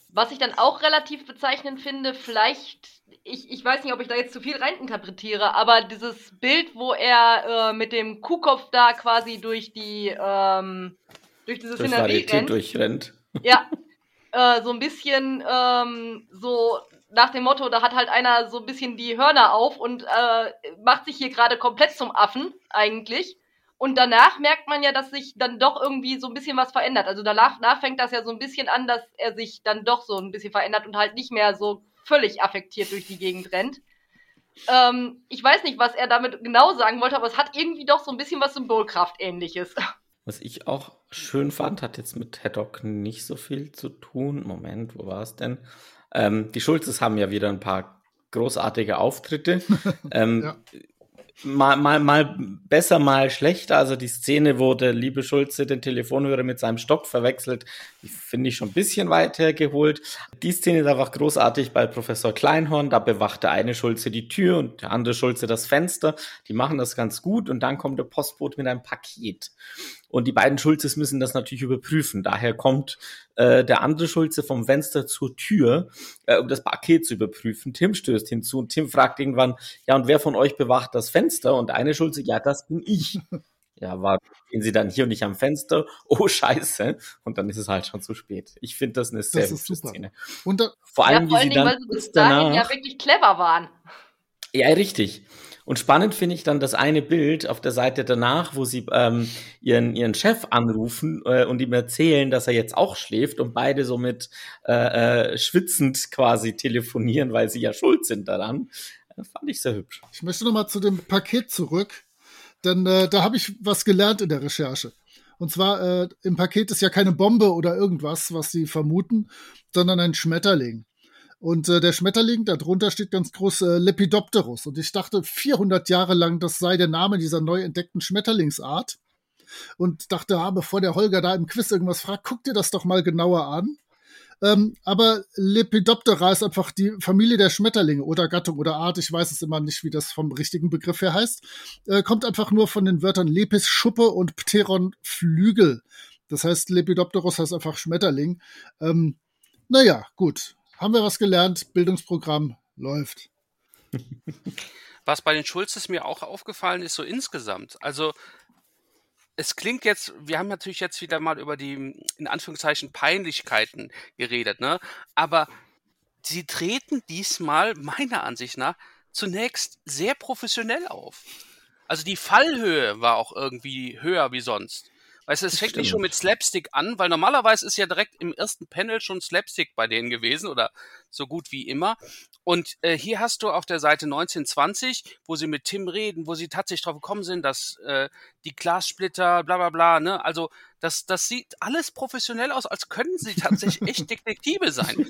Was ich dann auch relativ bezeichnend finde, vielleicht, ich, ich weiß nicht, ob ich da jetzt zu viel reininterpretiere, aber dieses Bild, wo er äh, mit dem Kuhkopf da quasi durch die, ähm, durch diese durch Szenerie rennt. durchrennt. Ja, äh, so ein bisschen ähm, so nach dem Motto, da hat halt einer so ein bisschen die Hörner auf und äh, macht sich hier gerade komplett zum Affen eigentlich. Und danach merkt man ja, dass sich dann doch irgendwie so ein bisschen was verändert. Also danach, danach fängt das ja so ein bisschen an, dass er sich dann doch so ein bisschen verändert und halt nicht mehr so völlig affektiert durch die Gegend rennt. Ähm, ich weiß nicht, was er damit genau sagen wollte, aber es hat irgendwie doch so ein bisschen was Symbolkraft-ähnliches. Was ich auch schön fand, hat jetzt mit Haddock nicht so viel zu tun. Moment, wo war es denn? Ähm, die Schulzes haben ja wieder ein paar großartige Auftritte. ähm, ja mal, mal, mal besser, mal schlechter. Also die Szene, wo der liebe Schulze den Telefonhörer mit seinem Stock verwechselt, finde ich schon ein bisschen weiter geholt. Die Szene ist einfach großartig bei Professor Kleinhorn. Da bewacht der eine Schulze die Tür und der andere Schulze das Fenster. Die machen das ganz gut und dann kommt der Postbote mit einem Paket. Und die beiden Schulzes müssen das natürlich überprüfen. Daher kommt äh, der andere Schulze vom Fenster zur Tür, äh, um das Paket zu überprüfen. Tim stößt hinzu und Tim fragt irgendwann, ja, und wer von euch bewacht das Fenster? Und eine Schulze, ja, das bin ich. ja, war, gehen sie dann hier und nicht am Fenster, oh scheiße, und dann ist es halt schon zu spät. Ich finde das eine sehr Das ist hübsche super. Szene. Und da, Vor allem, ja, vor wie sie Dingen, dann weil sie bis dahin danach, ja wirklich clever waren. ja, richtig. Und spannend finde ich dann das eine Bild auf der Seite danach, wo sie ähm, ihren, ihren Chef anrufen äh, und ihm erzählen, dass er jetzt auch schläft und beide so mit äh, äh, schwitzend quasi telefonieren, weil sie ja schuld sind daran. Das fand ich sehr hübsch. ich möchte nochmal zu dem Paket zurück, denn äh, da habe ich was gelernt in der Recherche. Und zwar, äh, im Paket ist ja keine Bombe oder irgendwas, was sie vermuten, sondern ein Schmetterling. Und äh, der Schmetterling, darunter steht ganz groß äh, Lepidopterus. Und ich dachte 400 Jahre lang, das sei der Name dieser neu entdeckten Schmetterlingsart. Und dachte, ah, bevor der Holger da im Quiz irgendwas fragt, guck dir das doch mal genauer an. Ähm, aber Lepidoptera ist einfach die Familie der Schmetterlinge oder Gattung oder Art. Ich weiß es immer nicht, wie das vom richtigen Begriff her heißt. Äh, kommt einfach nur von den Wörtern Lepis Schuppe und Pteron Flügel. Das heißt, Lepidopterus heißt einfach Schmetterling. Ähm, naja, gut. Haben wir was gelernt? Bildungsprogramm läuft. Was bei den Schulzes mir auch aufgefallen ist, so insgesamt. Also, es klingt jetzt, wir haben natürlich jetzt wieder mal über die, in Anführungszeichen, Peinlichkeiten geredet, ne? Aber sie treten diesmal, meiner Ansicht nach, zunächst sehr professionell auf. Also die Fallhöhe war auch irgendwie höher wie sonst. Weißt du, es fängt nicht schon mit Slapstick an, weil normalerweise ist ja direkt im ersten Panel schon Slapstick bei denen gewesen oder so gut wie immer. Und äh, hier hast du auf der Seite 1920, wo sie mit Tim reden, wo sie tatsächlich drauf gekommen sind, dass äh, die Glassplitter, bla bla bla, ne? Also das, das sieht alles professionell aus, als können sie tatsächlich echt Detektive sein.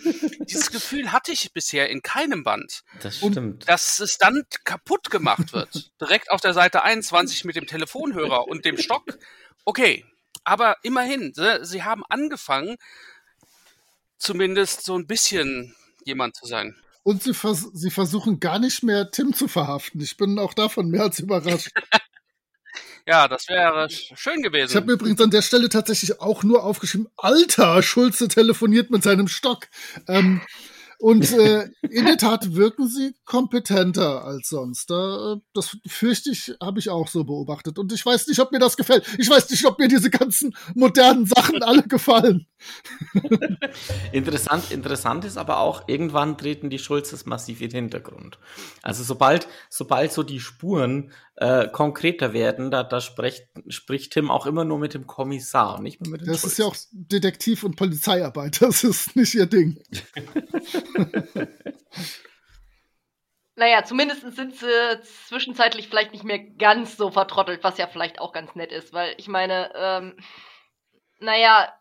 Dieses Gefühl hatte ich bisher in keinem Band Das Und stimmt. dass es dann kaputt gemacht wird. Direkt auf der Seite 21 mit dem Telefonhörer und dem Stock. Okay, aber immerhin, sie, sie haben angefangen, zumindest so ein bisschen jemand zu sein. Und sie, vers sie versuchen gar nicht mehr Tim zu verhaften. Ich bin auch davon mehr als überrascht. Ja, das wäre sch- schön Ich habe gewesen. mir übrigens an der Stelle tatsächlich auch nur aufgeschrieben, Alter, Schulze telefoniert mit seinem Stock. Ähm, und äh, in der Tat wirken sie kompetenter als sonst. Da, das fürchte ich, habe ich auch so beobachtet. Und ich weiß nicht, ob mir das gefällt. Ich weiß nicht, ob mir diese ganzen modernen Sachen alle gefallen. Interessant, interessant ist aber auch, irgendwann treten die Schulzes massiv in den Hintergrund. Also sobald, sobald so die Spuren äh, konkreter werden, da, da spricht, spricht Tim auch immer nur mit dem Kommissar und nicht mehr mit den Das ist ja auch. Detektiv- und Polizeiarbeit. Das ist nicht ihr Ding. Naja, zumindest sind sie zwischenzeitlich vielleicht nicht mehr ganz so vertrottelt, was ja vielleicht auch ganz nett ist, weil ich meine, ähm, naja,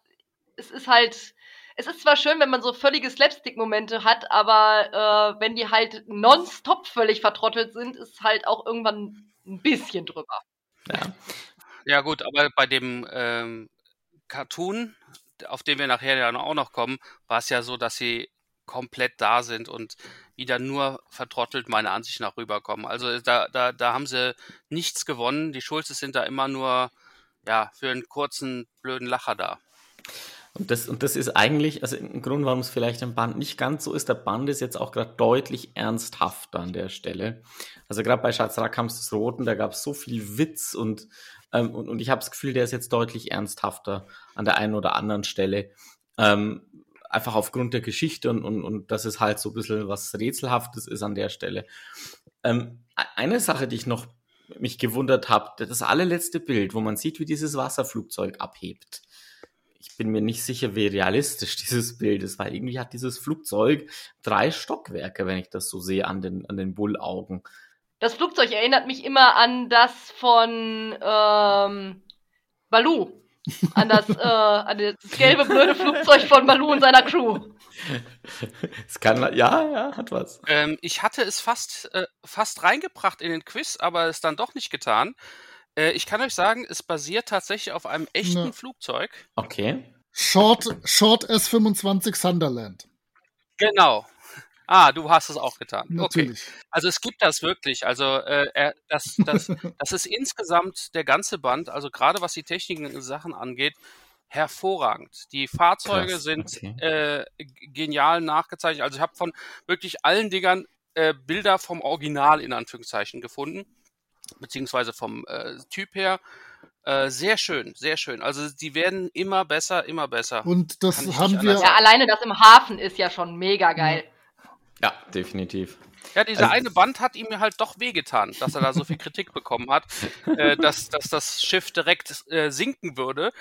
es ist halt, es ist zwar schön, wenn man so völlige Slapstick-Momente hat, aber äh, wenn die halt nonstop völlig vertrottelt sind, ist halt auch irgendwann ein bisschen drüber. Ja. Ja gut, aber bei dem ähm, Cartoon, auf den wir nachher ja auch noch kommen, war es ja so, dass sie komplett da sind und wieder nur vertrottelt meiner Ansicht nach rüberkommen. Also da, da, da haben sie nichts gewonnen. Die Schulzes sind da immer nur ja für einen kurzen blöden Lacher da. Und das, und das ist eigentlich, also ein Grund, warum es vielleicht im Band nicht ganz so ist, der Band ist jetzt auch gerade deutlich ernsthafter an der Stelle. Also gerade bei Schatz Rakams des Roten, da gab es so viel Witz und, ähm, und, und ich habe das Gefühl, der ist jetzt deutlich ernsthafter an der einen oder anderen Stelle. Ähm, einfach aufgrund der Geschichte und, und, und dass es halt so ein bisschen was Rätselhaftes ist an der Stelle. Ähm, e- eine Sache, die ich noch mich gewundert habe, das allerletzte Bild, wo man sieht, wie dieses Wasserflugzeug abhebt. Ich bin mir nicht sicher, wie realistisch dieses Bild ist, weil irgendwie hat dieses Flugzeug drei Stockwerke, wenn ich das so sehe, an den, an den Bullaugen. Das Flugzeug erinnert mich immer an das von ähm, Baloo. An das, äh, an das gelbe, blöde Flugzeug von Baloo und seiner Crew. Es kann, ja, ja, hat was. Ähm, ich hatte es fast, äh, fast reingebracht in den Quiz, aber es dann doch nicht getan. Äh, ich kann euch sagen, es basiert tatsächlich auf einem echten Ja. Flugzeug. Okay. Short, Short S25 Sunderland. Genau. Ah, du hast es auch getan. Okay. Natürlich. Also es gibt das wirklich. Also äh, er, das, das, das ist insgesamt der ganze Band, also gerade was die technischen Sachen angeht, hervorragend. Die Fahrzeuge Krass, sind okay. äh, genial nachgezeichnet. Also ich habe von wirklich allen Dingern äh, Bilder vom Original in Anführungszeichen gefunden, beziehungsweise vom äh, Typ her. Äh, sehr schön, sehr schön. Also die werden immer besser, immer besser. Und das haben wir. Ja, alleine das im Hafen ist ja schon mega geil. Ja, definitiv. Ja, dieser Also- eine Band hat ihm halt doch wehgetan, dass er da so viel Kritik bekommen hat, äh, dass, dass das Schiff direkt äh, sinken würde.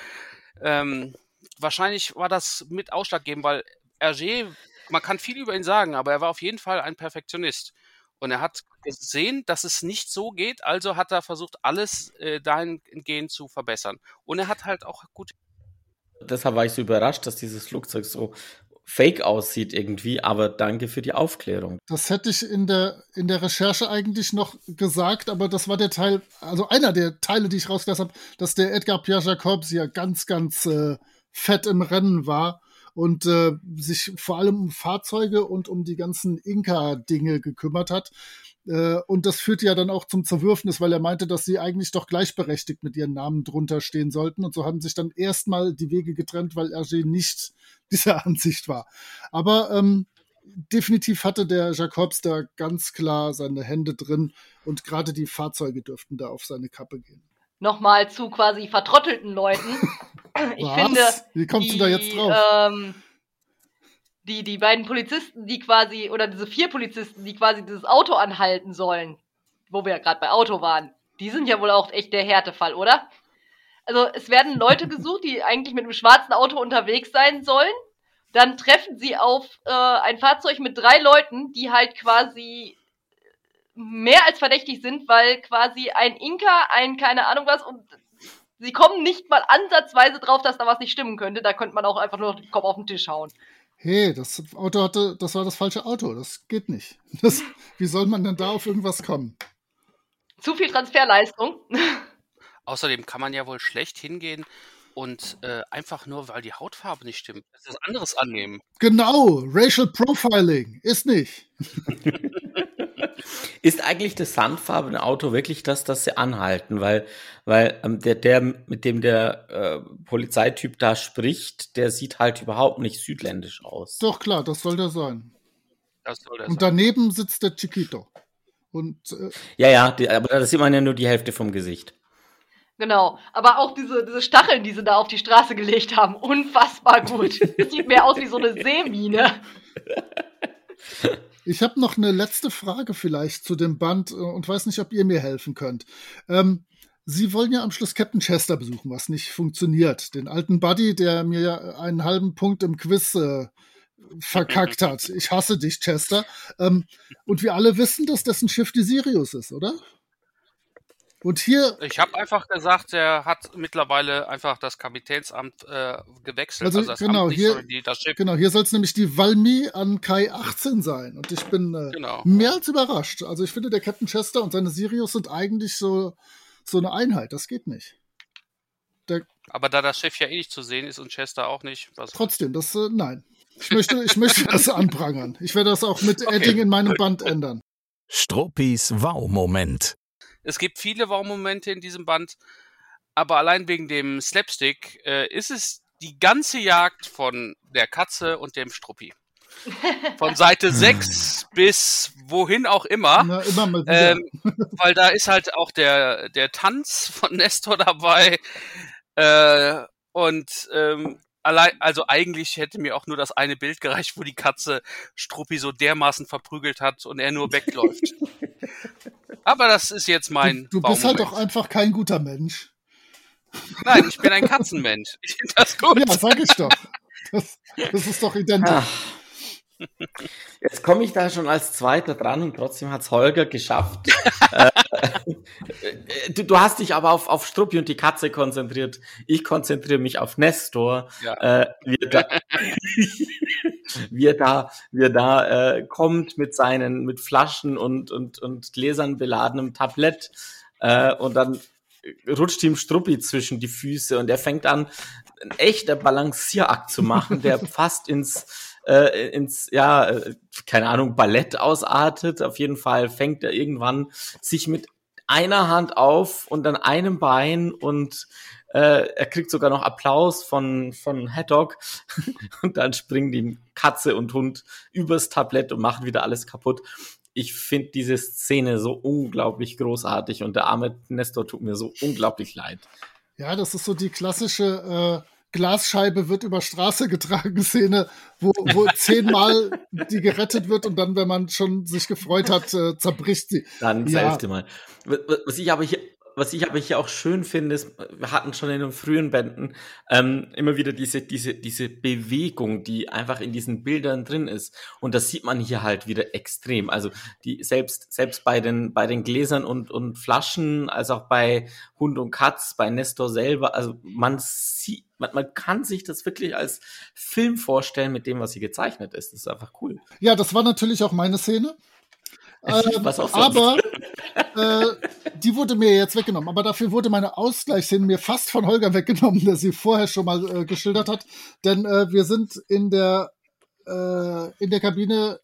Ähm, wahrscheinlich war das mit ausschlaggebend, weil Hergé, man kann viel über ihn sagen, aber er war auf jeden Fall ein Perfektionist. Und er hat gesehen, dass es nicht so geht, also hat er versucht, alles äh, dahingehend zu verbessern. Und er hat halt auch gut Deshalb war ich so überrascht, dass dieses Flugzeug so fake aussieht irgendwie, aber danke für die Aufklärung. Das hätte ich in der, in der Recherche eigentlich noch gesagt, aber das war der Teil, also einer der Teile, die ich rausgelassen habe, dass der Edgar Pierre Jacobs ja ganz, ganz äh, fett im Rennen war und äh, sich vor allem um Fahrzeuge und um die ganzen Inka-Dinge gekümmert hat. Äh, und das führte ja dann auch zum Zerwürfnis, weil er meinte, dass sie eigentlich doch gleichberechtigt mit ihren Namen drunter stehen sollten. Und so haben sich dann erstmal die Wege getrennt, weil Hergé nicht dieser Ansicht war. Aber ähm, definitiv hatte der Jacobs da ganz klar seine Hände drin und gerade die Fahrzeuge dürften da auf seine Kappe gehen. Nochmal zu quasi vertrottelten Leuten. Ich Was? finde, Wie kommst die, du da jetzt drauf? Ähm, die, die beiden Polizisten, die quasi, oder diese vier Polizisten, die quasi dieses Auto anhalten sollen, wo wir ja gerade bei Auto waren, die sind ja wohl auch echt der Härtefall, oder? Also es werden Leute gesucht, die eigentlich mit einem schwarzen Auto unterwegs sein sollen. Dann treffen sie auf äh, ein Fahrzeug mit drei Leuten, die halt quasi mehr als verdächtig sind, weil quasi ein Inka, ein keine Ahnung was und sie kommen nicht mal ansatzweise drauf, dass da was nicht stimmen könnte. Da könnte man auch einfach nur den Kopf auf den Tisch hauen. Hey, das Auto hatte, das war das falsche Auto. Das geht nicht. Das, wie soll man denn da auf irgendwas kommen? Zu viel Transferleistung. Außerdem kann man ja wohl schlecht hingehen und äh, einfach nur, weil die Hautfarbe nicht stimmt, etwas anderes annehmen. Genau, Racial Profiling ist nicht. Ist eigentlich das sandfarbene Auto wirklich das, das sie anhalten? Weil, weil ähm, der, der, mit dem der äh, Polizeityp da spricht, der sieht halt überhaupt nicht südländisch aus. Doch klar, das soll der sein. Das soll der Und sein. daneben sitzt der Chiquito. Und äh, Ja, ja, die, aber da sieht man ja nur die Hälfte vom Gesicht. Genau. Aber auch diese, diese Stacheln, die sie da auf die Straße gelegt haben, unfassbar gut. Das sieht mehr aus wie so eine Seemine. Ich habe noch eine letzte Frage vielleicht zu dem Band äh, und weiß nicht, ob ihr mir helfen könnt. Ähm, Sie wollen ja am Schluss Captain Chester besuchen, was nicht funktioniert. Den alten Buddy, der mir ja einen halben Punkt im Quiz äh, verkackt hat. Ich hasse dich, Chester. Ähm, und wir alle wissen, dass dessen Schiff die Sirius ist, oder? Und hier, Ich habe einfach gesagt, er hat mittlerweile einfach das Kapitänsamt äh, gewechselt. Also, Also, das genau, Amt nicht, hier- die, genau, hier soll es nämlich die Valmy an Kai 18 sein. Und ich bin äh, Genau. mehr als überrascht. Also ich finde, der Captain Chester und seine Sirius sind eigentlich so, so eine Einheit. Das geht nicht. Aber da das Schiff ja eh nicht zu sehen ist und Chester auch nicht, was Trotzdem, das, äh, nein. Ich möchte, ich möchte das anprangern. Ich werde das auch mit Okay. Edding in meinem Band ändern. Struppis Wow-Moment. Es gibt viele Wow-Momente in diesem Band, aber allein wegen dem Slapstick äh, ist es die ganze Jagd von der Katze und dem Struppi. Von Seite 6 bis wohin auch immer. Na, immer. Ähm, weil da ist halt auch der, der Tanz von Nestor dabei. Äh, und ähm, allein, also eigentlich hätte mir auch nur das eine Bild gereicht, wo die Katze Struppi so dermaßen verprügelt hat und er nur wegläuft. Aber das ist jetzt mein du, du bist halt doch einfach kein guter Mensch. Nein, ich bin ein Katzenmensch. Ich finde das gut. Ja, sag ich doch. Das, das ist doch identisch. Ach. Jetzt komme ich da schon als Zweiter dran und trotzdem hat's Holger geschafft. äh, äh, du, du hast dich aber auf, auf Struppi und die Katze konzentriert. Ich konzentriere mich auf Nestor. Ja. Äh, wie er da, wie er da, wie er da äh, kommt mit seinen, mit Flaschen und, und, und Gläsern beladenem Tablett. Äh, und dann rutscht ihm Struppi zwischen die Füße und er fängt an, ein echter Balancierakt zu machen, der fast ins, äh, ins, ja, äh, keine Ahnung, Ballett ausartet. Auf jeden Fall fängt er irgendwann sich mit einer Hand auf und an einem Bein und äh, er kriegt sogar noch Applaus von, von Haddock und dann springen die Katze und Hund übers Tablett und machen wieder alles kaputt. Ich finde diese Szene so unglaublich großartig und der arme Nestor tut mir so unglaublich leid. Ja, das ist so die klassische äh, Glasscheibe wird über Straße getragen Szene, wo, wo zehnmal die gerettet wird und dann, wenn man schon sich gefreut hat, äh, zerbricht sie. Dann das ja. elfte Mal. Was ich aber hier was ich aber hier auch schön finde, ist, wir hatten schon in den frühen Bänden ähm, immer wieder diese, diese, diese Bewegung, die einfach in diesen Bildern drin ist. Und das sieht man hier halt wieder extrem. Also die selbst, selbst bei den, bei den Gläsern und, und Flaschen, als auch bei Hund und Katz, bei Nestor selber, also man sieht, man, man kann sich das wirklich als Film vorstellen mit dem, was hier gezeichnet ist. Das ist einfach cool. Ja, das war natürlich auch meine Szene. Ähm, aber äh, die wurde mir jetzt weggenommen. Aber dafür wurde meine Ausgleichsszene mir fast von Holger weggenommen, der sie vorher schon mal äh, geschildert hat. Denn äh, wir sind in der, äh, in der Kabine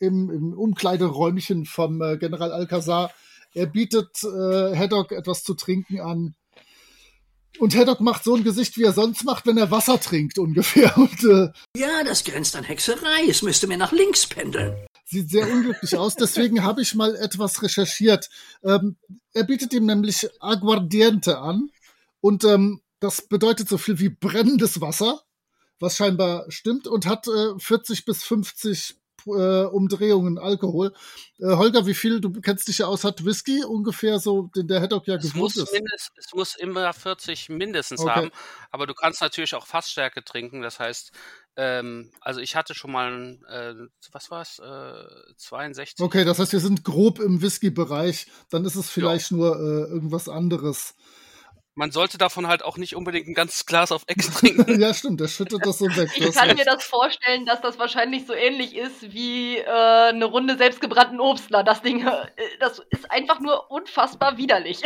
im, im Umkleideräumchen vom äh, General Alcazar. Er bietet Haddock etwas zu trinken an. Und Haddock macht so ein Gesicht, wie er sonst macht, wenn er Wasser trinkt, ungefähr. Und, äh, ja, das grenzt an Hexerei. Es müsste mir nach links pendeln sieht sehr unglücklich aus. Deswegen habe ich mal etwas recherchiert. Ähm, er bietet ihm nämlich Aguardiente an. Und ähm, das bedeutet so viel wie brennendes Wasser, was scheinbar stimmt, und hat äh, 40 bis 50 äh, Umdrehungen Alkohol. Äh, Holger, wie viel, du kennst dich ja aus, hat Whisky ungefähr so, den der Haddock ja gewohnt ist? Mindest, es muss immer 40 mindestens okay. haben, aber du kannst natürlich auch Fassstärke trinken, das heißt, ähm, also ich hatte schon mal, äh, was war es, äh, 62. Okay, das heißt, wir sind grob im Whisky-Bereich, dann ist es vielleicht ja. nur äh, irgendwas anderes man sollte davon halt auch nicht unbedingt ein ganzes Glas auf Ex trinken. ja, stimmt, der schüttet das so weg. Ich kann mir das vorstellen, dass das wahrscheinlich so ähnlich ist wie äh, eine Runde selbstgebrannten Obstler. Das Ding, äh, das ist einfach nur unfassbar widerlich.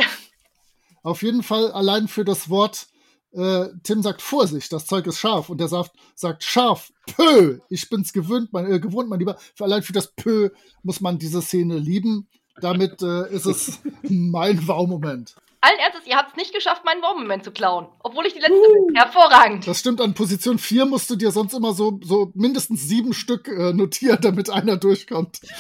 Auf jeden Fall allein für das Wort, äh, Tim sagt Vorsicht, das Zeug ist scharf und der Saft sagt scharf, pö, ich bin's gewöhnt, mein, äh, gewohnt, mein Lieber. Für allein für das pö muss man diese Szene lieben. Damit äh, ist es mein Wow-Moment allen Ernstes, ihr habt es nicht geschafft, meinen Wow-Moment zu klauen. Obwohl ich die letzte uh, bin. Hervorragend. Das stimmt, an Position 4 musst du dir sonst immer so, so mindestens sieben Stück äh, notieren, damit einer durchkommt.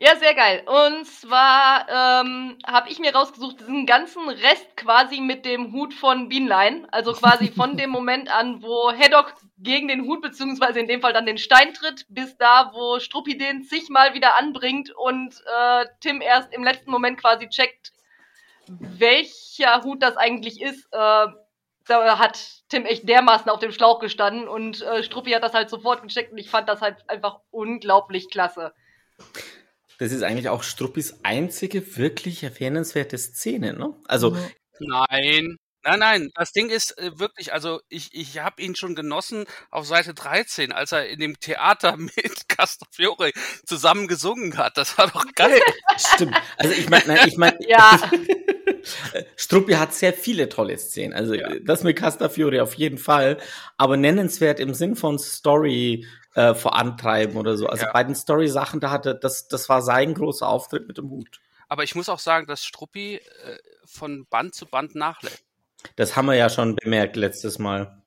Ja, sehr geil. Und zwar ähm, habe ich mir rausgesucht, diesen ganzen Rest quasi mit dem Hut von Bienlein. Also quasi von dem Moment an, wo Haddock gegen den Hut, beziehungsweise in dem Fall dann den Stein tritt, bis da, wo Struppi den zigmal wieder anbringt und äh, Tim erst im letzten Moment quasi checkt, welcher Hut das eigentlich ist. Äh, da hat Tim echt dermaßen auf dem Schlauch gestanden und äh, Struppi hat das halt sofort gecheckt und ich fand das halt einfach unglaublich klasse. Das ist eigentlich auch Struppis einzige wirklich erwähnenswerte Szene, ne? Also. Nein. Nein, nein, das Ding ist äh, wirklich, also ich, ich habe ihn schon genossen auf Seite 13, als er in dem Theater mit Castafiore zusammen gesungen hat. Das war doch geil. Stimmt. Also ich meine, ich meine, ja. Struppi hat sehr viele tolle Szenen. Also ja. das mit Castafiore auf jeden Fall. Aber nennenswert im Sinn von Story äh, vorantreiben oder so. Also ja. bei den Story-Sachen, da hatte das, das war sein großer Auftritt mit dem Hut. Aber ich muss auch sagen, dass Struppi äh, von Band zu Band nachlässt. Das haben wir ja schon bemerkt letztes Mal.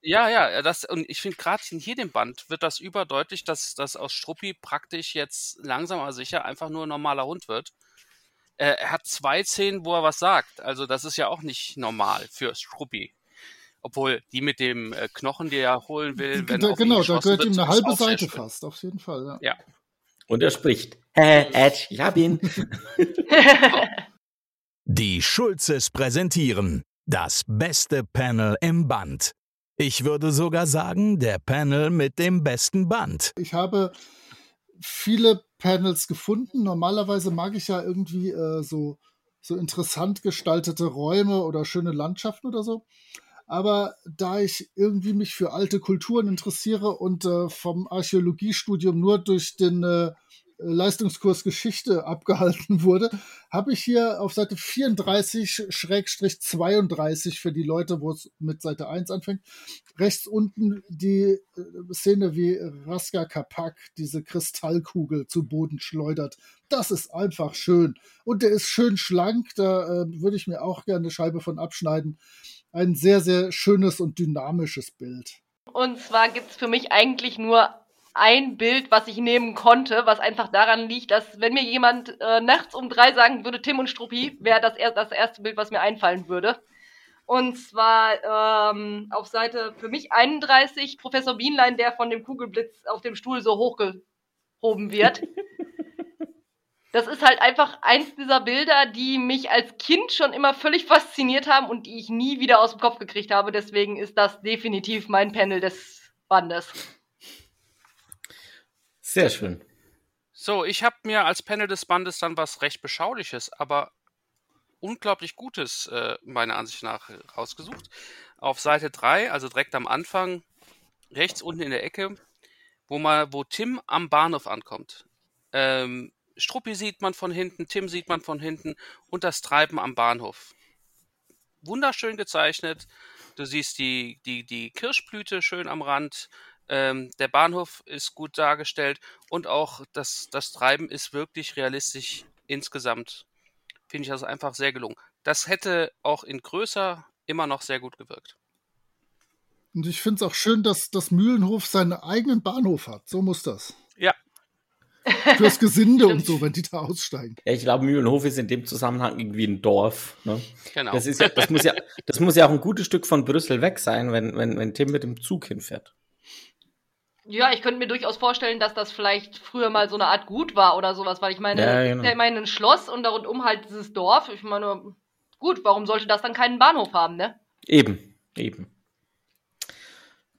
Ja, ja, das, und ich finde gerade in jedem Band wird das überdeutlich, dass, dass aus Struppi praktisch jetzt langsam aber sicher einfach nur ein normaler Hund wird. Äh, er hat zwei Szenen, wo er was sagt. Also das ist ja auch nicht normal für Struppi. Obwohl, die mit dem äh, Knochen, die er holen will, wenn da, Genau, da gehört ihm eine halbe Seite fast, auf jeden Fall. Ja. ja. Und er spricht. Hä, Edge, ich hab ihn. die Schulzes präsentieren das beste Panel im Band. Ich würde sogar sagen, der Panel mit dem besten Band. Ich habe viele Panels gefunden. Normalerweise mag ich ja irgendwie äh, so, so interessant gestaltete Räume oder schöne Landschaften oder so. Aber da ich irgendwie mich für alte Kulturen interessiere und äh, vom Archäologiestudium nur durch den äh, Leistungskurs Geschichte abgehalten wurde, habe ich hier auf Seite 34-32 für die Leute, wo es mit Seite 1 anfängt, rechts unten die äh, Szene, wie Raska Kapak diese Kristallkugel zu Boden schleudert. Das ist einfach schön. Und der ist schön schlank, da äh, würde ich mir auch gerne eine Scheibe von abschneiden ein sehr, sehr schönes und dynamisches Bild. Und zwar gibt es für mich eigentlich nur ein Bild, was ich nehmen konnte, was einfach daran liegt, dass wenn mir jemand äh, nachts um drei sagen würde, Tim und Struppi, wäre das, er das erste Bild, was mir einfallen würde. Und zwar ähm, auf Seite für mich 31 Professor Bienlein, der von dem Kugelblitz auf dem Stuhl so hochgehoben wird. Das ist halt einfach eins dieser Bilder, die mich als Kind schon immer völlig fasziniert haben und die ich nie wieder aus dem Kopf gekriegt habe. Deswegen ist das definitiv mein Panel des Bandes. Sehr schön. So, ich habe mir als Panel des Bandes dann was recht Beschauliches, aber unglaublich Gutes, äh, meiner Ansicht nach, rausgesucht. Auf Seite 3, also direkt am Anfang, rechts unten in der Ecke, wo, mal, wo Tim am Bahnhof ankommt. Ähm, Struppi sieht man von hinten, Tim sieht man von hinten und das Treiben am Bahnhof. Wunderschön gezeichnet. Du siehst die, die, die Kirschblüte schön am Rand. Ähm, der Bahnhof ist gut dargestellt und auch das, das Treiben ist wirklich realistisch insgesamt. Finde ich also einfach sehr gelungen. Das hätte auch in größer immer noch sehr gut gewirkt. Und ich finde es auch schön, dass das Mühlenhof seinen eigenen Bahnhof hat. So muss das. Fürs Gesinde und so, wenn die da aussteigen. Ja, ich glaube, Mühlenhof ist in dem Zusammenhang irgendwie ein Dorf. Ne? genau. Das, ist ja, das, muss ja, das muss ja auch ein gutes Stück von Brüssel weg sein, wenn, wenn, wenn Tim mit dem Zug hinfährt. Ja, ich könnte mir durchaus vorstellen, dass das vielleicht früher mal so eine Art Gut war oder sowas, weil ich meine, Ja, genau. ja immerhin ein Schloss und da rundum halt dieses Dorf. Ich meine, gut, warum sollte das dann keinen Bahnhof haben, ne? Eben, eben.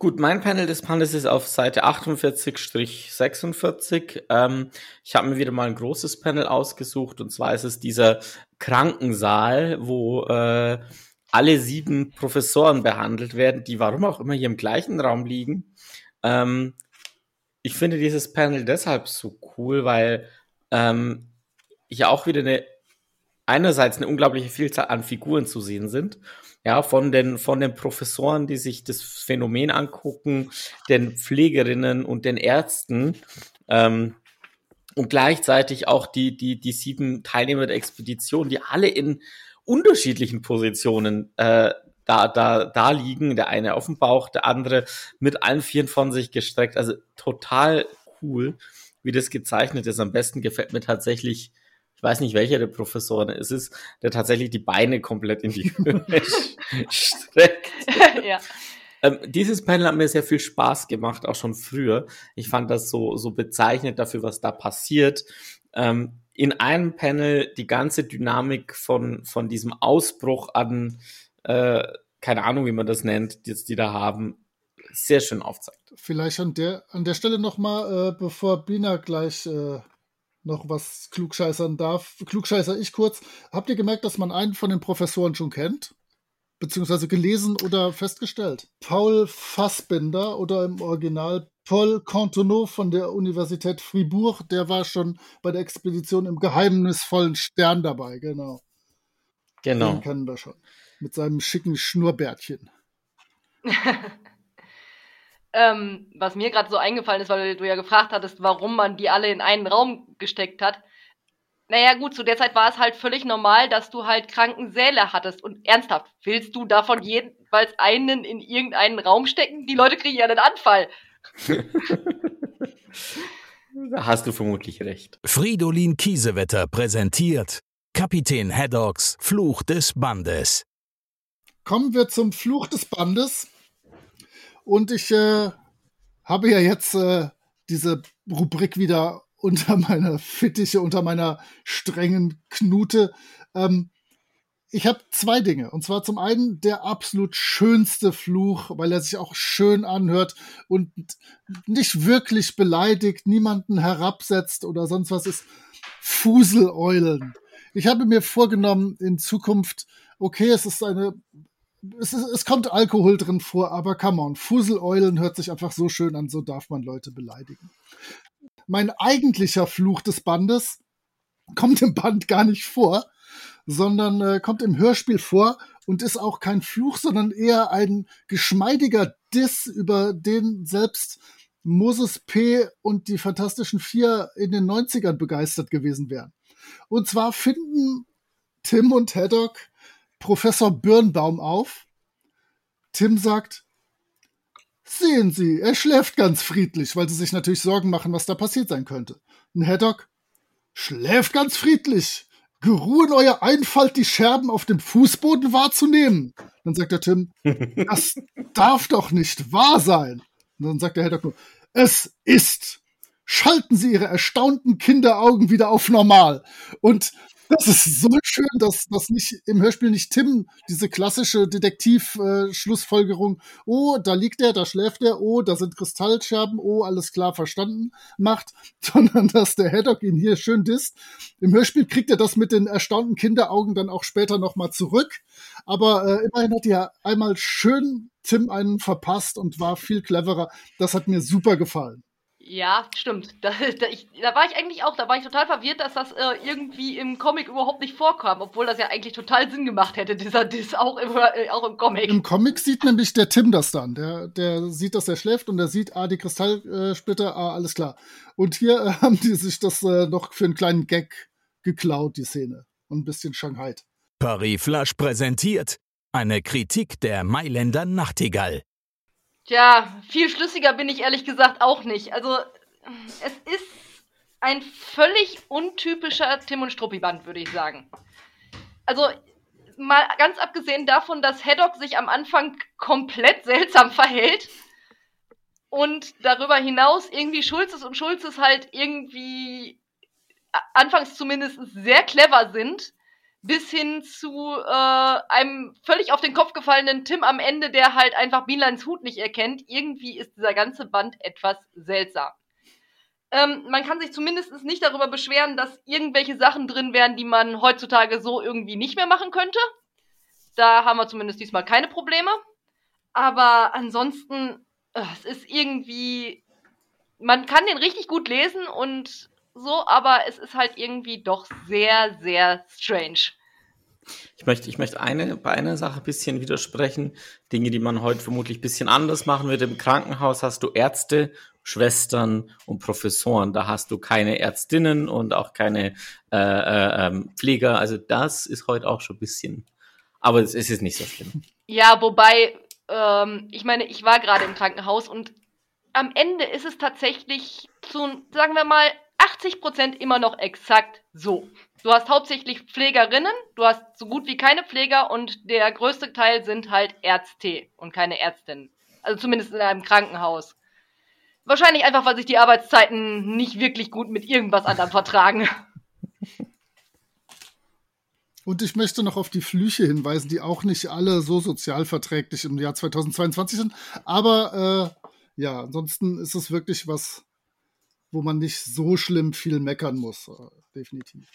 Gut, mein Panel des Panels ist auf Seite 48-46. Ähm, ich habe mir wieder mal ein großes Panel ausgesucht und zwar ist es dieser Krankensaal, wo äh, alle sieben Professoren behandelt werden, die warum auch immer hier im gleichen Raum liegen. Ähm, ich finde dieses Panel deshalb so cool, weil ähm, hier auch wieder eine einerseits eine unglaubliche Vielzahl an Figuren zu sehen sind. Ja, von den, von den Professoren, die sich das Phänomen angucken, den Pflegerinnen und den Ärzten. Ähm, und gleichzeitig auch die, die, die sieben Teilnehmer der Expedition, die alle in unterschiedlichen Positionen äh, da, da, da liegen. Der eine auf dem Bauch, der andere mit allen Vieren von sich gestreckt. Also total cool, wie das gezeichnet ist. Am besten gefällt mir tatsächlich, ich weiß nicht, welcher der Professoren es ist, der tatsächlich die Beine komplett in die Höhe streckt. ja. Ähm, dieses Panel hat mir sehr viel Spaß gemacht, auch schon früher. Ich fand das so, so bezeichnet dafür, was da passiert. Ähm, in einem Panel die ganze Dynamik von, von diesem Ausbruch an, äh, keine Ahnung, wie man das nennt, jetzt die da haben, sehr schön aufzeigt. Vielleicht an der, an der Stelle nochmal, äh, bevor Bina gleich äh, noch was klugscheißern darf. Klugscheißer ich kurz. Habt ihr gemerkt, dass man einen von den Professoren schon kennt? Beziehungsweise gelesen oder festgestellt? Paul Fassbinder oder im Original Paul Cantonneau von der Universität Fribourg, der war schon bei der Expedition im geheimnisvollen Stern dabei, genau. Genau. Den kennen wir schon. Mit seinem schicken Schnurrbärtchen. Ähm, was mir gerade so eingefallen ist, weil du ja gefragt hattest, warum man die alle in einen Raum gesteckt hat. Naja, gut, zu der Zeit war es halt völlig normal, dass du halt Krankensäle hattest. Und ernsthaft, willst du davon jedenfalls einen in irgendeinen Raum stecken? Die Leute kriegen ja einen Anfall. Da hast du vermutlich recht. Fridolin Kiesewetter präsentiert Kapitän Haddocks Fluch des Bandes. Kommen wir zum Fluch des Bandes. Und ich äh, habe ja jetzt äh, diese Rubrik wieder unter meiner Fittiche, unter meiner strengen Knute. Ähm, ich habe zwei Dinge. Und zwar zum einen der absolut schönste Fluch, weil er sich auch schön anhört und nicht wirklich beleidigt, niemanden herabsetzt oder sonst was ist. Fuseleulen. Ich habe mir vorgenommen, in Zukunft, okay, es ist eine es, ist, es kommt Alkohol drin vor, aber come on, Fuseleulen hört sich einfach so schön an, so darf man Leute beleidigen. Mein eigentlicher Fluch des Bandes kommt im Band gar nicht vor, sondern äh, kommt im Hörspiel vor und ist auch kein Fluch, sondern eher ein geschmeidiger Diss, über den selbst Moses P. und die Fantastischen Vier in den 90ern begeistert gewesen wären. Und zwar finden Tim und Haddock Professor Birnbaum auf. Tim sagt, Sehen Sie, er schläft ganz friedlich, weil sie sich natürlich Sorgen machen, was da passiert sein könnte. Und Haddock schläft ganz friedlich. Geruhen euer Einfalt, die Scherben auf dem Fußboden wahrzunehmen. Dann sagt der Tim, das darf doch nicht wahr sein. Und dann sagt der Haddock nur, es ist. Schalten Sie Ihre erstaunten Kinderaugen wieder auf normal. Und das ist so schön, dass das nicht im Hörspiel nicht Tim diese klassische Detektiv-Schlussfolgerung, oh, da liegt er, da schläft er, oh, da sind Kristallscherben, oh, alles klar verstanden macht, sondern dass der Haddock ihn hier schön disst. Im Hörspiel kriegt er das mit den erstaunten Kinderaugen dann auch später nochmal zurück. Aber äh, immerhin hat er einmal schön Tim einen verpasst und war viel cleverer. Das hat mir super gefallen. Ja, stimmt. Da, da, ich, da war ich eigentlich auch, da war ich total verwirrt, dass das äh, irgendwie im Comic überhaupt nicht vorkam, obwohl das ja eigentlich total Sinn gemacht hätte, dieser Diss auch im, äh, auch im Comic. Im Comic sieht nämlich der Tim das dann. Der, der sieht, dass er schläft und der sieht, ah, die Kristallsplitter, ah, alles klar. Und hier äh, haben die sich das äh, noch für einen kleinen Gag geklaut, die Szene. Und ein bisschen Shanghai. Paris Flash präsentiert eine Kritik der Mailänder Nachtigall. Tja, viel schlüssiger bin ich ehrlich gesagt auch nicht. Also, es ist ein völlig untypischer Tim und Struppi-Band, würde ich sagen. Also, mal ganz abgesehen davon, dass Haddock sich am Anfang komplett seltsam verhält und darüber hinaus irgendwie Schulzes und Schulzes halt irgendwie anfangs zumindest sehr clever sind, bis hin zu äh, einem völlig auf den Kopf gefallenen Tim am Ende, der halt einfach Bienleins Hut nicht erkennt. Irgendwie ist dieser ganze Band etwas seltsam. Ähm, man kann sich zumindest nicht darüber beschweren, dass irgendwelche Sachen drin wären, die man heutzutage so irgendwie nicht mehr machen könnte. Da haben wir zumindest diesmal keine Probleme. Aber ansonsten, äh, es ist irgendwie. Man kann den richtig gut lesen und so, aber es ist halt irgendwie doch sehr, sehr strange. Ich möchte, ich möchte eine, bei einer Sache ein bisschen widersprechen. Dinge, die man heute vermutlich ein bisschen anders machen wird. Im Krankenhaus hast du Ärzte, Schwestern und Professoren. Da hast du keine Ärztinnen und auch keine äh, äh, ähm, Pfleger. Also das ist heute auch schon ein bisschen. Aber es, es ist nicht so schlimm. Ja, wobei, ähm, ich meine, ich war gerade im Krankenhaus und am Ende ist es tatsächlich zu, sagen wir mal, 80% immer noch exakt so. Du hast hauptsächlich Pflegerinnen, du hast so gut wie keine Pfleger und der größte Teil sind halt Ärzte und keine Ärztinnen. Also zumindest in einem Krankenhaus. Wahrscheinlich einfach, weil sich die Arbeitszeiten nicht wirklich gut mit irgendwas anderem vertragen. Und ich möchte noch auf die Flüche hinweisen, die auch nicht alle so sozialverträglich im Jahr 2022 sind. Aber äh, ja, ansonsten ist es wirklich was wo man nicht so schlimm viel meckern muss, äh, definitiv.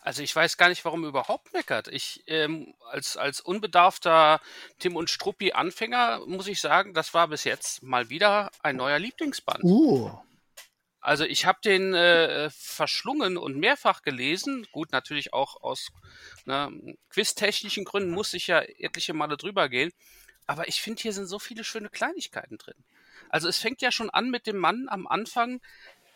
Also ich weiß gar nicht, warum überhaupt meckert. Ich ähm, als als unbedarfter Tim und Struppi Anfänger muss ich sagen, das war bis jetzt mal wieder ein neuer Lieblingsband. Uh. Also ich habe den äh, verschlungen und mehrfach gelesen. Gut, natürlich auch aus ne, quiztechnischen Gründen muss ich ja etliche Male drüber gehen. Aber ich finde, hier sind so viele schöne Kleinigkeiten drin. Also es fängt ja schon an mit dem Mann am Anfang,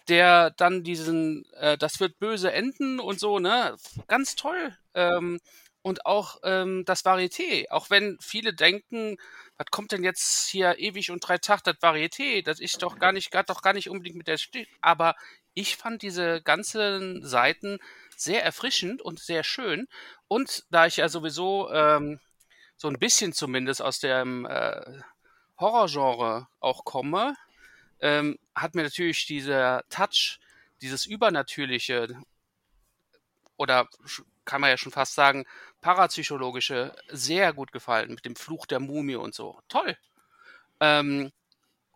der dann diesen, äh, das wird böse enden und so, ne? Ganz toll. Ähm, und auch ähm, das Varieté. Auch wenn viele denken, was kommt denn jetzt hier ewig und drei Tag das Varieté? Das ist doch gar nicht, doch gar nicht unbedingt mit der Stift. Aber ich fand diese ganzen Seiten sehr erfrischend und sehr schön. Und da ich ja sowieso ähm, so ein bisschen zumindest aus dem äh, Horrorgenre auch komme, ähm, hat mir natürlich dieser Touch, dieses Übernatürliche oder kann man ja schon fast sagen, parapsychologische sehr gut gefallen mit dem Fluch der Mumie und so. Toll. Ähm,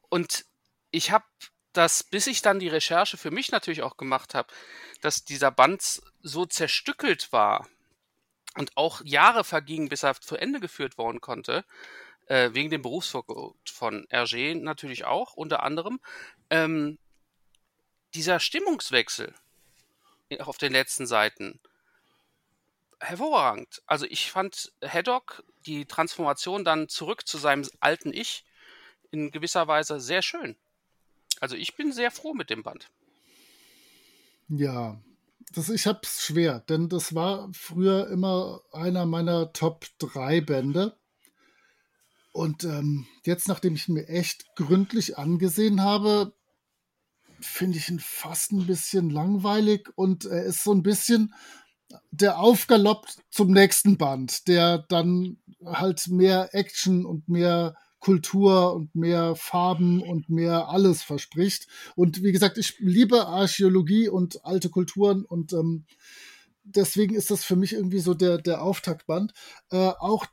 und ich habe das, bis ich dann die Recherche für mich natürlich auch gemacht habe, dass dieser Band so zerstückelt war und auch Jahre vergingen, bis er zu Ende geführt worden konnte, äh, wegen dem Berufsverbot von Hergé natürlich auch, unter anderem. Ähm, dieser Stimmungswechsel auf den letzten Seiten, hervorragend. Also ich fand Haddock die Transformation dann zurück zu seinem alten Ich in gewisser Weise sehr schön. Also ich bin sehr froh mit dem Band. Ja, das, ich hab's schwer, denn das war früher immer einer meiner Top 3 Bände. Und ähm, jetzt, nachdem ich mir echt gründlich angesehen habe, finde ich ihn fast ein bisschen langweilig und er ist so ein bisschen der Aufgalopp zum nächsten Band, der dann halt mehr Action und mehr Kultur und mehr Farben und mehr alles verspricht. Und wie gesagt, ich liebe Archäologie und alte Kulturen und ähm, deswegen ist das für mich irgendwie so der, der Auftaktband. Äh, auch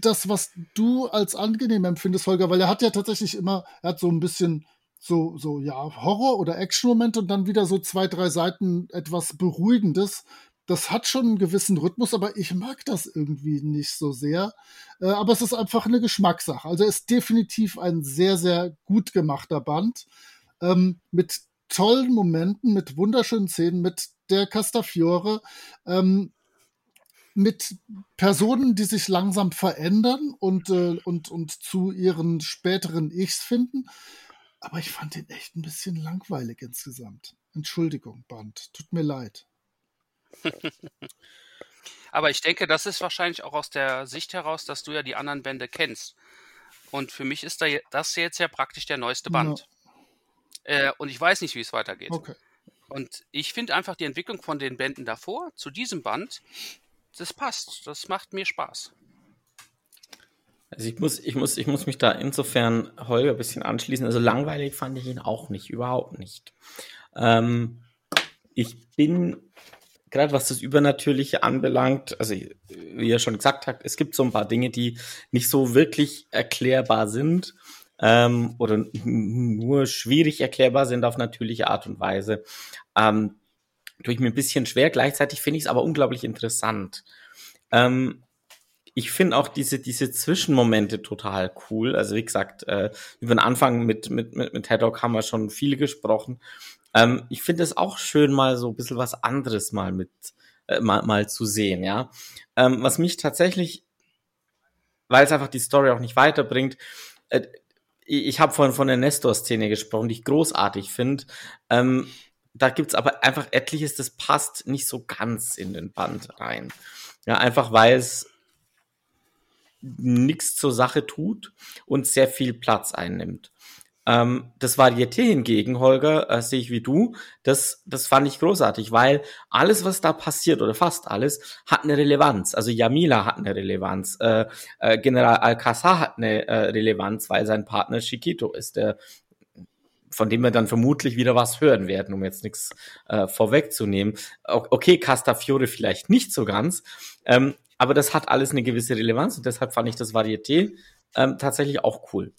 das, was du als angenehm empfindest, Holger, weil er hat ja tatsächlich immer, er hat so ein bisschen so, so, ja, Horror- oder Action-Moment und dann wieder so zwei, drei Seiten etwas Beruhigendes. Das hat schon einen gewissen Rhythmus, aber ich mag das irgendwie nicht so sehr. Äh, aber es ist einfach eine Geschmackssache. Also ist definitiv ein sehr, sehr gut gemachter Band. Ähm, mit tollen Momenten, mit wunderschönen Szenen, mit der Castafiore, ähm, mit Personen, die sich langsam verändern und, äh, und, und zu ihren späteren Ichs finden. Aber ich fand ihn echt ein bisschen langweilig insgesamt. Entschuldigung, Band. Tut mir leid. Aber ich denke, das ist wahrscheinlich auch aus der Sicht heraus, dass du ja die anderen Bände kennst. Und für mich ist da das jetzt ja praktisch der neueste Band. Ja. Äh, und ich weiß nicht, wie es weitergeht. Okay. Und ich finde einfach die Entwicklung von den Bänden davor zu diesem Band, das passt. Das macht mir Spaß. Also ich muss, ich muss, ich muss mich da insofern Holger ein bisschen anschließen. Also langweilig fand ich ihn auch nicht, überhaupt nicht. Ähm, ich bin gerade was das Übernatürliche anbelangt, also wie ihr schon gesagt habt, es gibt so ein paar Dinge, die nicht so wirklich erklärbar sind ähm, oder nur schwierig erklärbar sind auf natürliche Art und Weise. Ähm, tue ich mir ein bisschen schwer. Gleichzeitig finde ich es aber unglaublich interessant. Ähm, ich finde auch diese, diese Zwischenmomente total cool. Also wie gesagt, äh, über den Anfang mit, mit, mit, mit Haddock haben wir schon viel gesprochen. Ähm, ich finde es auch schön, mal so ein bisschen was anderes mal mit, äh, mal, mal zu sehen, ja. Ähm, was mich tatsächlich, weil es einfach die Story auch nicht weiterbringt, äh, ich habe vorhin von der Nestor-Szene gesprochen, die ich großartig finde. Ähm, da gibt's aber einfach etliches, das passt nicht so ganz in den Band rein. Ja, einfach weil es nichts zur Sache tut und sehr viel Platz einnimmt. Ähm, das Varieté hingegen, Holger, äh, sehe ich wie du, das, das fand ich großartig, weil alles, was da passiert, oder fast alles, hat eine Relevanz. Also Yamila hat eine Relevanz, äh, äh, General Alcázar hat eine äh, Relevanz, weil sein Partner Chiquito ist, der von dem wir dann vermutlich wieder was hören werden, um jetzt nichts äh, vorwegzunehmen. Okay, Castafiore vielleicht nicht so ganz, ähm, aber das hat alles eine gewisse Relevanz und deshalb fand ich das Varieté ähm, tatsächlich auch cool.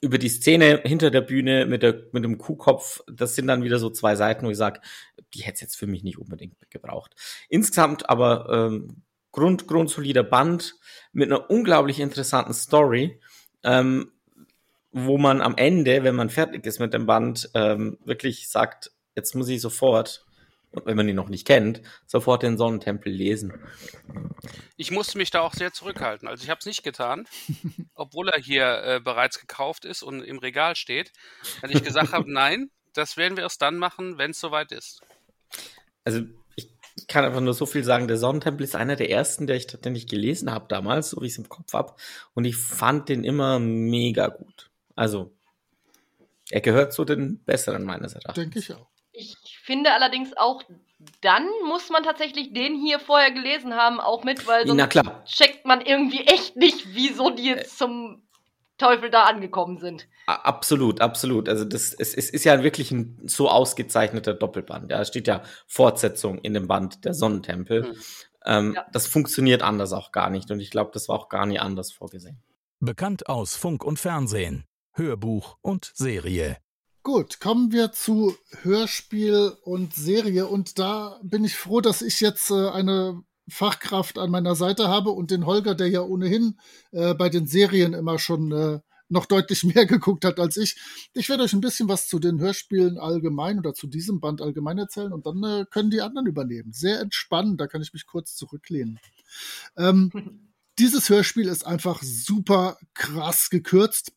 Über die Szene hinter der Bühne mit, der, mit dem Kuhkopf, das sind dann wieder so zwei Seiten, wo ich sage, die hätte es jetzt für mich nicht unbedingt gebraucht. Insgesamt aber ähm, grund, grundsolider Band mit einer unglaublich interessanten Story, ähm, wo man am Ende, wenn man fertig ist mit dem Band, ähm, wirklich sagt, jetzt muss ich sofort wenn man ihn noch nicht kennt, sofort den Sonnentempel lesen. Ich musste mich da auch sehr zurückhalten. Also ich habe es nicht getan, obwohl er hier äh, bereits gekauft ist und im Regal steht, weil ich gesagt habe, nein, das werden wir erst dann machen, wenn es soweit ist. Also ich, ich, kann einfach nur so viel sagen, der Sonnentempel ist einer der ersten, der ich, den ich gelesen habe damals, so wie ich es im Kopf habe. Und ich fand den immer mega gut. Also er gehört zu den besseren meines Erachtens. Denke ich auch. Ich finde allerdings auch, dann muss man tatsächlich den hier vorher gelesen haben, auch mit, weil sonst checkt man irgendwie echt nicht, wieso die jetzt zum Teufel da angekommen sind. Absolut, absolut. Also das es, es ist ja wirklich ein so ausgezeichneter Doppelband. Ja, es steht ja Fortsetzung in dem Band der Sonnentempel. Hm. Ähm, ja. Das funktioniert anders auch gar nicht und ich glaube, das war auch gar nie anders vorgesehen. Bekannt aus Funk und Fernsehen, Hörbuch und Serie. Gut, kommen wir zu Hörspiel und Serie. Und da bin ich froh, dass ich jetzt äh, eine Fachkraft an meiner Seite habe und den Holger, der ja ohnehin äh, bei den Serien immer schon äh, noch deutlich mehr geguckt hat als ich. Ich werde euch ein bisschen was zu den Hörspielen allgemein oder zu diesem Band allgemein erzählen und dann äh, können die anderen übernehmen. Sehr entspannend, da kann ich mich kurz zurücklehnen. Ähm, dieses Hörspiel ist einfach super krass gekürzt.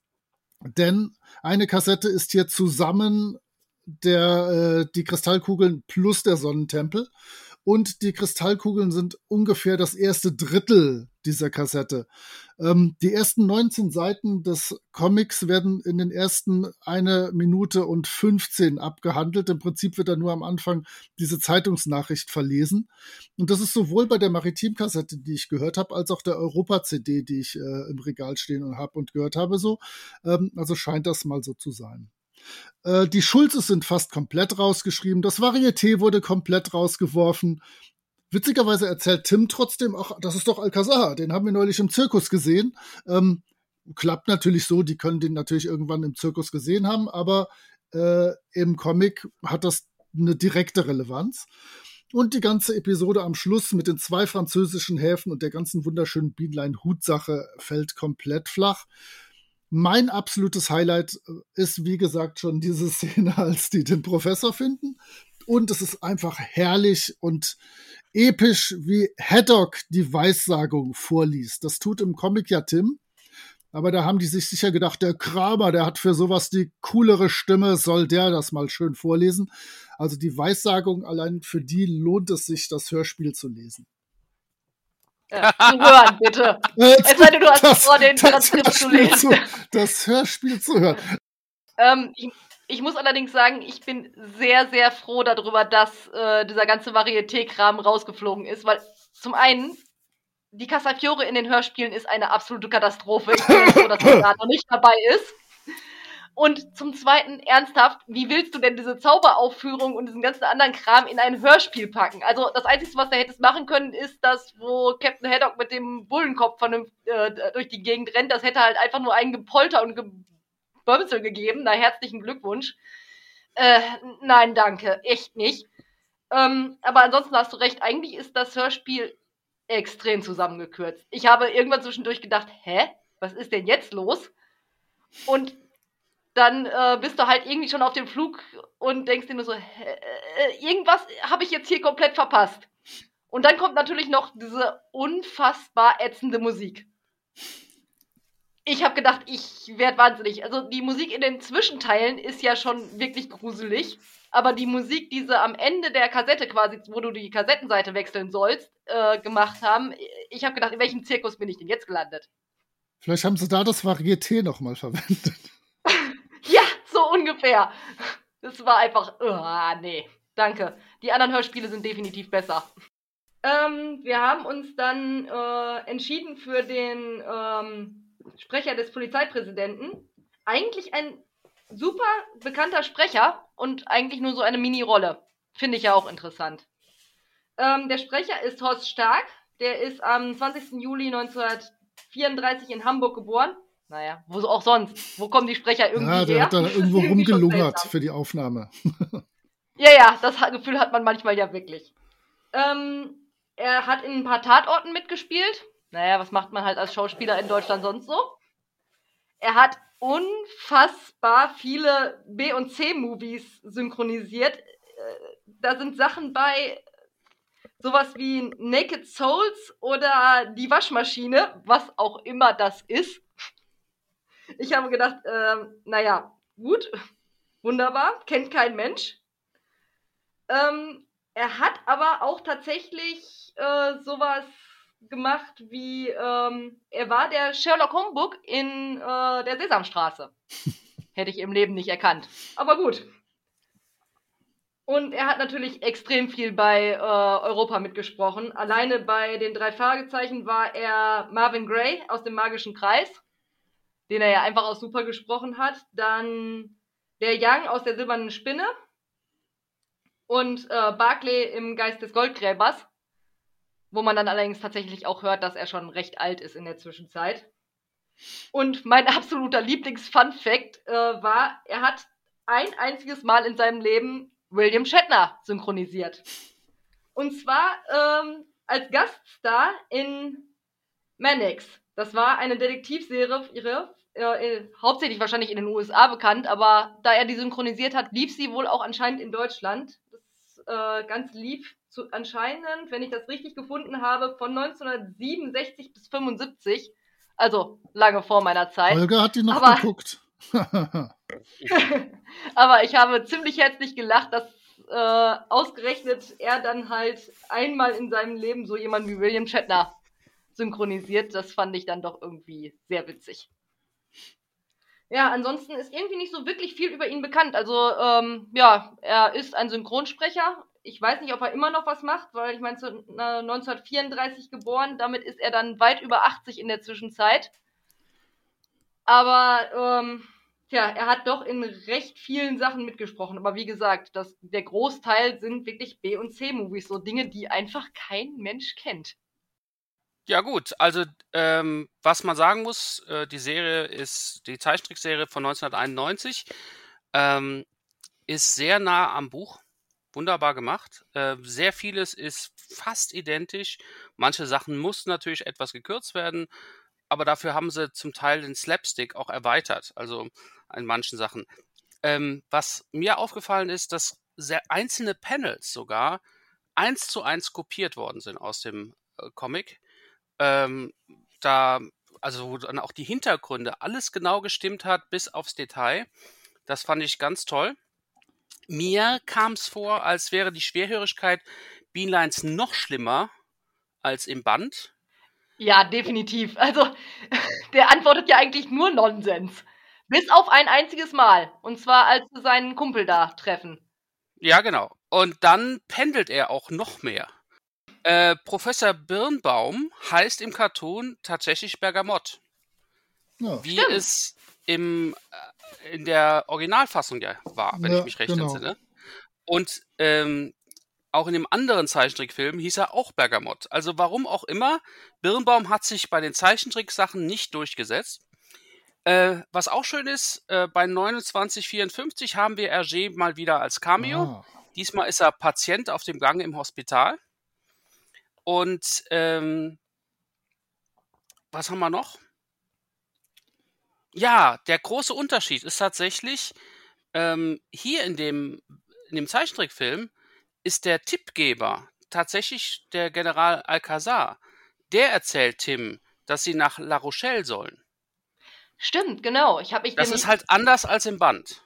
Denn eine Kassette ist hier zusammen der, äh, die Kristallkugeln plus der Sonnentempel. Und die Kristallkugeln sind ungefähr das erste Drittel dieser Kassette. Ähm, die ersten 19 Seiten des Comics werden in den ersten eine Minute und 15 abgehandelt. Im Prinzip wird da nur am Anfang diese Zeitungsnachricht verlesen. Und das ist sowohl bei der Maritim-Kassette, die ich gehört habe, als auch der Europa-CD, die ich äh, im Regal stehen und habe und gehört habe, so. Ähm, also scheint das mal so zu sein. Äh, die Schulzes sind fast komplett rausgeschrieben. Das Varieté wurde komplett rausgeworfen. Witzigerweise erzählt Tim trotzdem auch, das ist doch Alcazar, den haben wir neulich im Zirkus gesehen. Ähm, klappt natürlich so, die können den natürlich irgendwann im Zirkus gesehen haben, aber äh, im Comic hat das eine direkte Relevanz. Und die ganze Episode am Schluss mit den zwei französischen Häfen und der ganzen wunderschönen Bienlein-Hut-Sache fällt komplett flach. Mein absolutes Highlight äh, ist, wie gesagt, schon diese Szene, als die den Professor finden. Und es ist einfach herrlich und episch, wie Haddock die Weissagung vorliest. Das tut im Comic ja Tim. Aber da haben die sich sicher gedacht, der Kramer, der hat für sowas die coolere Stimme, soll der das mal schön vorlesen. Also die Weissagung, allein für die lohnt es sich, das Hörspiel zu lesen. Zu hören, bitte. es sei denn, du hast das, vor, den Transkript zu lesen. Zu, das Hörspiel zu hören. Ähm, ich, ich, muss allerdings sagen, ich bin sehr, sehr froh darüber, dass äh, dieser ganze Varieté-Kram rausgeflogen ist, weil zum einen die Casafiore in den Hörspielen ist eine absolute Katastrophe. Ich bin froh, dass er da noch nicht dabei ist. Und zum Zweiten, ernsthaft, wie willst du denn diese Zauberaufführung und diesen ganzen anderen Kram in ein Hörspiel packen? Also das Einzige, was du hättest machen können, ist das, wo Captain Haddock mit dem Bullenkopf von dem, äh, durch die Gegend rennt. Das hätte halt einfach nur ein Gepolter und Gebömsel gegeben. Na, herzlichen Glückwunsch. Äh, nein, danke, echt nicht. Ähm, aber ansonsten hast du recht, eigentlich ist das Hörspiel extrem zusammengekürzt. Ich habe irgendwann zwischendurch gedacht, hä, was ist denn jetzt los? Und dann äh, bist du halt irgendwie schon auf dem Flug und denkst dir nur so, äh, irgendwas habe ich jetzt hier komplett verpasst. Und dann kommt natürlich noch diese unfassbar ätzende Musik. Ich habe gedacht, ich werde wahnsinnig. Also die Musik in den Zwischenteilen ist ja schon wirklich gruselig. Aber die Musik, die sie am Ende der Kassette quasi, wo du die Kassettenseite wechseln sollst, äh, gemacht haben, ich habe gedacht, in welchem Zirkus bin ich denn jetzt gelandet? Vielleicht haben sie da das Varieté nochmal verwendet. So ungefähr. Das war einfach, uh, nee, danke. Die anderen Hörspiele sind definitiv besser. Ähm, wir haben uns dann äh, entschieden für den ähm, Sprecher des Polizeipräsidenten. Eigentlich ein super bekannter Sprecher und eigentlich nur so eine Mini-Rolle. Finde ich ja auch interessant. Ähm, der Sprecher ist Horst Stark. Der ist am 20. Juli 1934 in Hamburg geboren. Naja, wo auch sonst. Wo kommen die Sprecher irgendwie ja, der her? hat da irgendwo rumgelungert für die Aufnahme. ja, ja, das Gefühl hat man manchmal ja wirklich. Ähm, er hat in ein paar Tatorten mitgespielt. Naja, was macht man halt als Schauspieler in Deutschland sonst so? Er hat unfassbar viele B- und C-Movies synchronisiert. Äh, da sind Sachen bei, sowas wie Naked Souls oder Die Waschmaschine, was auch immer das ist. Ich habe gedacht, ähm, naja, gut, wunderbar, kennt kein Mensch. Ähm, er hat aber auch tatsächlich äh, sowas gemacht wie, ähm, er war der Sherlock Holmes in äh, der Sesamstraße. Hätte ich im Leben nicht erkannt. Aber gut. Und er hat natürlich extrem viel bei äh, Europa mitgesprochen. Alleine bei den drei Fragezeichen war er Marvin Gray aus dem Magischen Kreis den er ja einfach auch super gesprochen hat. Dann der Young aus der Silbernen Spinne und äh, Barclay im Geist des Goldgräbers, wo man dann allerdings tatsächlich auch hört, dass er schon recht alt ist in der Zwischenzeit. Und mein absoluter Lieblings-Fun-Fact äh, war, er hat ein einziges Mal in seinem Leben William Shatner synchronisiert. Und zwar ähm, als Gaststar in Mannix. Das war eine Detektivserie äh, hauptsächlich wahrscheinlich in den USA bekannt, aber da er die synchronisiert hat, lief sie wohl auch anscheinend in Deutschland. Das äh, Ganze lief zu, anscheinend, wenn ich das richtig gefunden habe, von 1967 bis 75. Also lange vor meiner Zeit. Holger hat die noch aber, geguckt. aber ich habe ziemlich herzlich gelacht, dass äh, ausgerechnet er dann halt einmal in seinem Leben so jemanden wie William Shatner synchronisiert. Das fand ich dann doch irgendwie sehr witzig. Ja, ansonsten ist irgendwie nicht so wirklich viel über ihn bekannt. Also, ähm, ja, er ist ein Synchronsprecher. Ich weiß nicht, ob er immer noch was macht, weil ich meine, 1934 geboren, damit ist er dann weit über 80 in der Zwischenzeit. Aber, ähm, tja, er hat doch in recht vielen Sachen mitgesprochen. Aber wie gesagt, das, der Großteil sind wirklich B- und C-Movies, so Dinge, die einfach kein Mensch kennt. Ja gut, also ähm, was man sagen muss, äh, die Serie ist, die Zeichentrickserie von 1991, ähm, ist sehr nah am Buch, wunderbar gemacht. Äh, sehr vieles ist fast identisch. Manche Sachen mussten natürlich etwas gekürzt werden, aber dafür haben sie zum Teil den Slapstick auch erweitert, also in manchen Sachen. Ähm, was mir aufgefallen ist, dass sehr einzelne Panels sogar eins zu eins kopiert worden sind aus dem äh, Comic ähm, da, also wo dann auch die Hintergründe alles genau gestimmt hat, bis aufs Detail. Das fand ich ganz toll. Mir kam es vor, als wäre die Schwerhörigkeit Beanlines noch schlimmer als im Band. Ja, definitiv. Also, der antwortet ja eigentlich nur Nonsens. Bis auf ein einziges Mal. Und zwar, als sie seinen Kumpel da treffen. Ja, genau. Und dann pendelt er auch noch mehr. Äh, Professor Birnbaum heißt im Cartoon tatsächlich Bergamott. Ja. Wie Stimmt. es im, äh, in der Originalfassung ja war, wenn ja, ich mich recht genau. entsinne. Und ähm, auch in dem anderen Zeichentrickfilm hieß er auch Bergamott. Also warum auch immer, Birnbaum hat sich bei den Zeichentricksachen nicht durchgesetzt. Äh, was auch schön ist, äh, bei 2954 haben wir Hergé mal wieder als Cameo. Ah. Diesmal ist er Patient auf dem Gang im Hospital. Und ähm, was haben wir noch? Ja, der große Unterschied ist tatsächlich, ähm, hier in dem, in dem Zeichentrickfilm ist der Tippgeber tatsächlich der General Alcazar. Der erzählt Tim, dass sie nach La Rochelle sollen. Stimmt, genau. Ich mich das ist halt anders als im Band.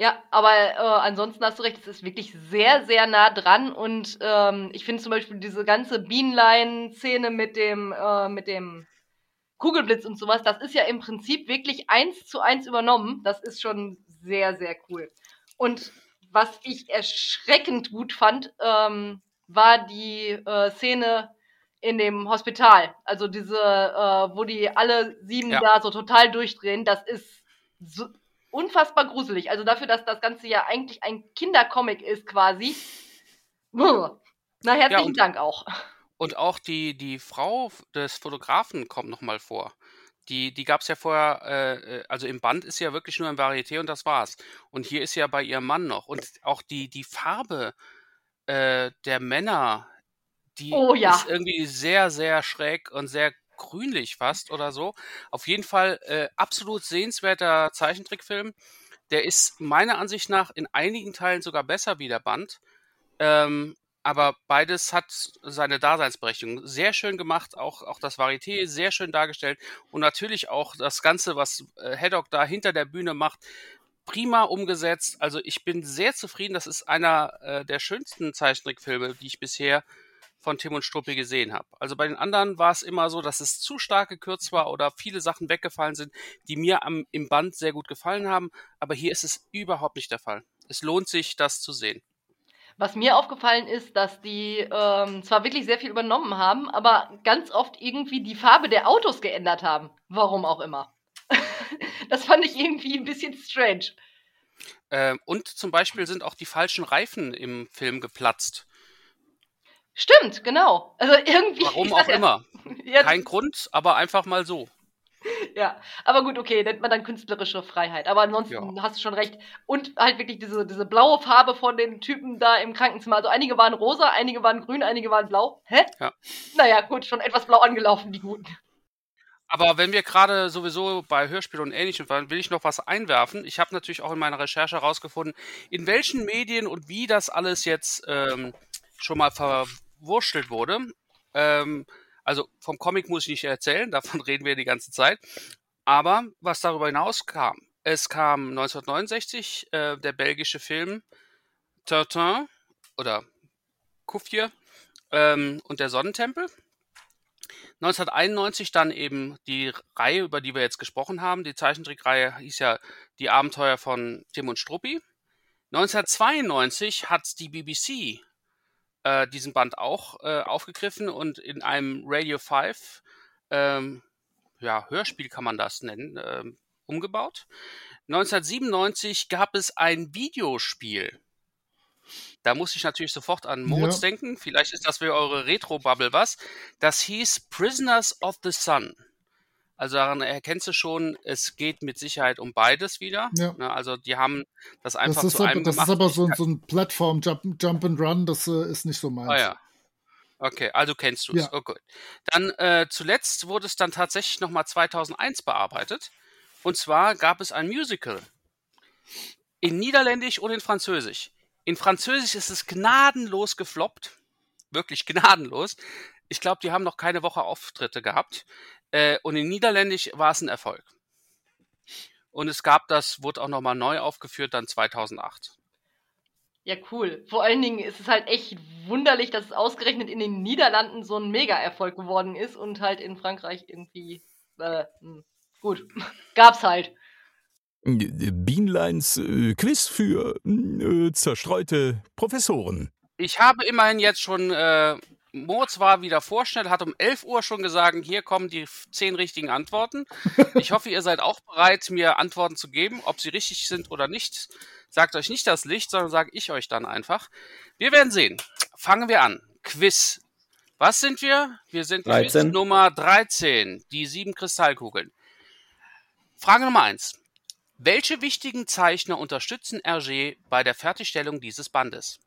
Ja, aber äh, ansonsten hast du recht, es ist wirklich sehr, sehr nah dran und ähm, ich finde zum Beispiel diese ganze Bienenlein-Szene mit dem, äh, mit dem Kugelblitz und sowas, das ist ja im Prinzip wirklich eins zu eins übernommen. Das ist schon sehr, sehr cool. Und was ich erschreckend gut fand, ähm, war die äh, Szene in dem Hospital. Also diese, äh, wo die alle sieben ja. da so total durchdrehen, das ist so, unfassbar gruselig. Also dafür, dass das Ganze ja eigentlich ein Kindercomic ist quasi. Na, herzlichen ja, Dank auch. Und auch die, die Frau des Fotografen kommt nochmal vor. Die, die gab es ja vorher, äh, äh, also im Band ist ja wirklich nur ein Varieté und das war's. Und hier ist ja bei ihrem Mann noch. Und auch die, die Farbe äh, der Männer, die oh, ja. ist irgendwie sehr, sehr schräg und sehr grünlich fast oder so. Auf jeden Fall äh, absolut sehenswerter Zeichentrickfilm. Der ist meiner Ansicht nach in einigen Teilen sogar besser wie der Band. Ähm, aber beides hat seine Daseinsberechtigung. Sehr schön gemacht, auch, auch das Varieté sehr schön dargestellt und natürlich auch das Ganze, was äh, Haddock da hinter der Bühne macht, prima umgesetzt. Also ich bin sehr zufrieden. Das ist einer äh, der schönsten Zeichentrickfilme, die ich bisher von Tim und Struppi gesehen habe. Also bei den anderen war es immer so, dass es zu stark gekürzt war oder viele Sachen weggefallen sind, die mir am, im Band sehr gut gefallen haben. Aber hier ist es überhaupt nicht der Fall. Es lohnt sich, das zu sehen. Was mir aufgefallen ist, dass die ähm, zwar wirklich sehr viel übernommen haben, aber ganz oft irgendwie die Farbe der Autos geändert haben. Warum auch immer. das fand ich irgendwie ein bisschen strange. Ähm, und zum Beispiel sind auch die falschen Reifen im Film geplatzt. Stimmt, genau. Also irgendwie. Warum auch ja, immer. Ja, Kein Grund, aber einfach mal so. Ja, aber gut, okay, nennt man dann künstlerische Freiheit. Aber ansonsten ja. hast du schon recht. Und halt wirklich diese, diese blaue Farbe von den Typen da im Krankenzimmer. Also einige waren rosa, einige waren grün, einige waren blau. Hä? Ja. Naja, gut, schon etwas blau angelaufen, die guten. Aber wenn wir gerade sowieso bei Hörspielen und Ähnlichem waren, will ich noch was einwerfen. Ich habe natürlich auch in meiner Recherche herausgefunden, in welchen Medien und wie das alles jetzt ähm, schon mal ver verwurschtelt wurde. Ähm, also vom Comic muss ich nicht erzählen, davon reden wir die ganze Zeit. Aber was darüber hinaus kam, Es kam 1969 äh, der belgische Film Tintin oder Kufje ähm, und der Sonnentempel. 1991 dann eben die Reihe, über die wir jetzt gesprochen haben. Die Zeichentrickreihe hieß ja Die Abenteuer von Tim und Struppi. 1992 hat die BBC äh, diesen Band auch äh, aufgegriffen und in einem Radio 5, ähm, ja, Hörspiel kann man das nennen, ähm, umgebaut. 1997 gab es ein Videospiel. Da muss ich natürlich sofort an Moritz ja. denken. Vielleicht ist das für eure Retro-Bubble was. Das hieß Prisoners of the Sun. Also daran erkennst du schon, es geht mit Sicherheit um beides wieder. Ja. Ne, also die haben das einfach das zu einem aber, Das gemacht. ist aber so, so ein Plattform-Jump Jump and Run, das äh, ist nicht so meins. Ah ja. Okay, also kennst du es. Ja. Oh, gut. Dann äh, zuletzt wurde es dann tatsächlich nochmal 2001 bearbeitet. Und zwar gab es ein Musical. In Niederländisch und in Französisch. In Französisch ist es gnadenlos gefloppt. Wirklich gnadenlos. Ich glaube, die haben noch keine Woche Auftritte gehabt. Äh, und in Niederländisch war es ein Erfolg. Und es gab das, wurde auch nochmal neu aufgeführt, dann 2008. Ja, cool. Vor allen Dingen ist es halt echt wunderlich, dass es ausgerechnet in den Niederlanden so ein Mega-Erfolg geworden ist und halt in Frankreich irgendwie, äh, hm, gut, gab's halt. Bienleins äh, Quiz für äh, zerstreute Professoren. Ich habe immerhin jetzt schon äh, Moritz war wieder vorschnell, hat um 11 Uhr schon gesagt, hier kommen die zehn richtigen Antworten. Ich hoffe, ihr seid auch bereit, mir Antworten zu geben, ob sie richtig sind oder nicht. Sagt euch nicht das Licht, sondern sage ich euch dann einfach. Wir werden sehen. Fangen wir an. Quiz. Was sind wir? Wir sind 13. Quiz Nummer 13, die sieben Kristallkugeln. Frage Nummer 1. Welche wichtigen Zeichner unterstützen Hergé bei der Fertigstellung dieses Bandes?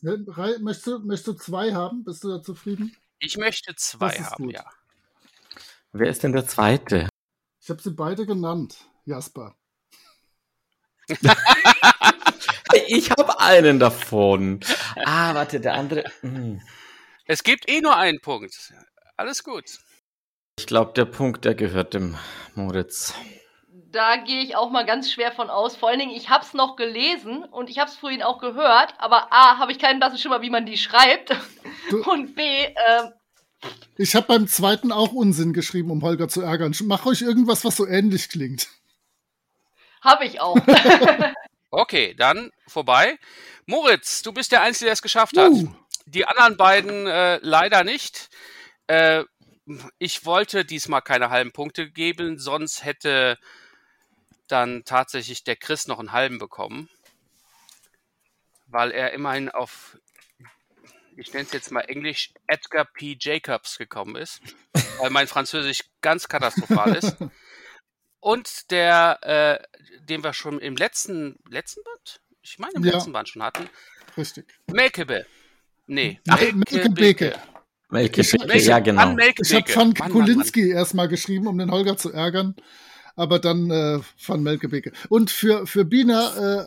Möchtest du, möchtest du zwei haben? Bist du da zufrieden? Ich möchte zwei haben, gut. ja. Wer ist denn der zweite? Ich habe sie beide genannt, Jasper. ich habe einen davon. Ah, warte, der andere. Hm. Es gibt eh nur einen Punkt. Alles gut. Ich glaube, der Punkt, der gehört dem Moritz da gehe ich auch mal ganz schwer von aus. Vor allen Dingen, ich habe es noch gelesen und ich habe es vorhin auch gehört, aber A, habe ich keinen blassen Schimmer, wie man die schreibt. Du, und B, äh, ich habe beim zweiten auch Unsinn geschrieben, um Holger zu ärgern. Mach euch irgendwas, was so ähnlich klingt. Habe ich auch. okay, dann vorbei. Moritz, du bist der Einzige, der es geschafft hat. Uh. Die anderen beiden äh, leider nicht. Äh, ich wollte diesmal keine halben Punkte geben, sonst hätte dann tatsächlich der Chris noch einen halben bekommen, weil er immerhin auf, ich nenne es jetzt mal Englisch, Edgar P. Jacobs gekommen ist, weil mein Französisch ganz katastrophal ist. Und der, äh, den wir schon im letzten, letzten Band? Ich meine, im ja. letzten Band schon hatten. Richtig. Melkebe. Nee. Melkebeke. Melkebeke, ja genau. Ich habe von Kulinski erstmal geschrieben, um den Holger zu ärgern aber dann äh, von Melkebeke. Und für, für Bina, äh,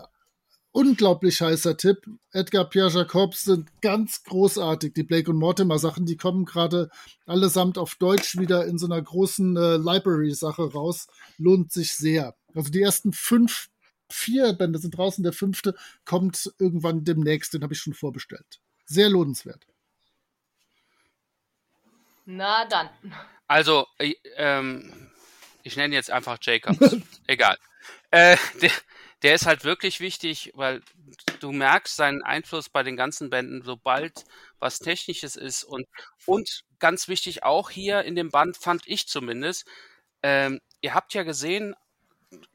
unglaublich heißer Tipp. Edgar Pierre Jacobs sind ganz großartig. Die Blake und Mortimer Sachen, die kommen gerade allesamt auf Deutsch wieder in so einer großen äh, Library-Sache raus. Lohnt sich sehr. Also die ersten fünf, vier Bände sind draußen. Der fünfte kommt irgendwann demnächst. Den habe ich schon vorbestellt. Sehr lohnenswert. Na dann. Also, äh, ähm, ich nenne jetzt einfach Jacobs. Egal. Äh, der, der ist halt wirklich wichtig, weil du merkst seinen Einfluss bei den ganzen Bänden, sobald was Technisches ist. Und, und ganz wichtig auch hier in dem Band, fand ich zumindest, ähm, ihr habt ja gesehen,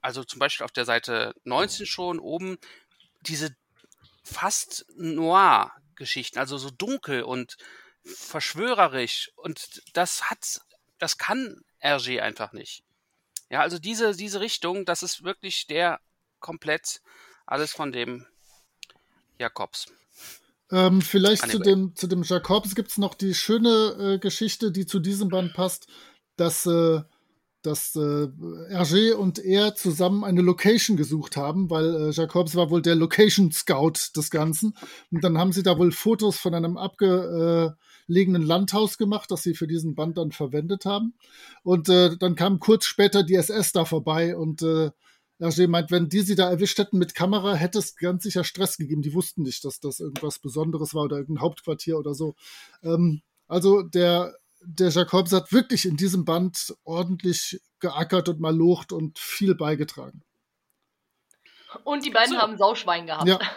also zum Beispiel auf der Seite 19 schon oben, diese fast Noir-Geschichten, also so dunkel und verschwörerisch. Und das hat, das kann RG einfach nicht. Ja, also diese, diese Richtung, das ist wirklich der komplett alles von dem Jakobs. Ähm, vielleicht zu dem, zu dem Jakobs gibt es noch die schöne äh, Geschichte, die zu diesem Band passt, dass, äh, dass äh, Hergé und er zusammen eine Location gesucht haben, weil äh, Jacobs war wohl der Location Scout des Ganzen. Und dann haben sie da wohl Fotos von einem abgelegenen Landhaus gemacht, das sie für diesen Band dann verwendet haben. Und äh, dann kam kurz später die SS da vorbei und äh, Hergé meint, wenn die sie da erwischt hätten mit Kamera, hätte es ganz sicher Stress gegeben. Die wussten nicht, dass das irgendwas Besonderes war oder irgendein Hauptquartier oder so. Ähm, also der, der Jacobs hat wirklich in diesem Band ordentlich geackert und malocht und viel beigetragen. Und die beiden So. haben Sauschwein gehabt. Ja.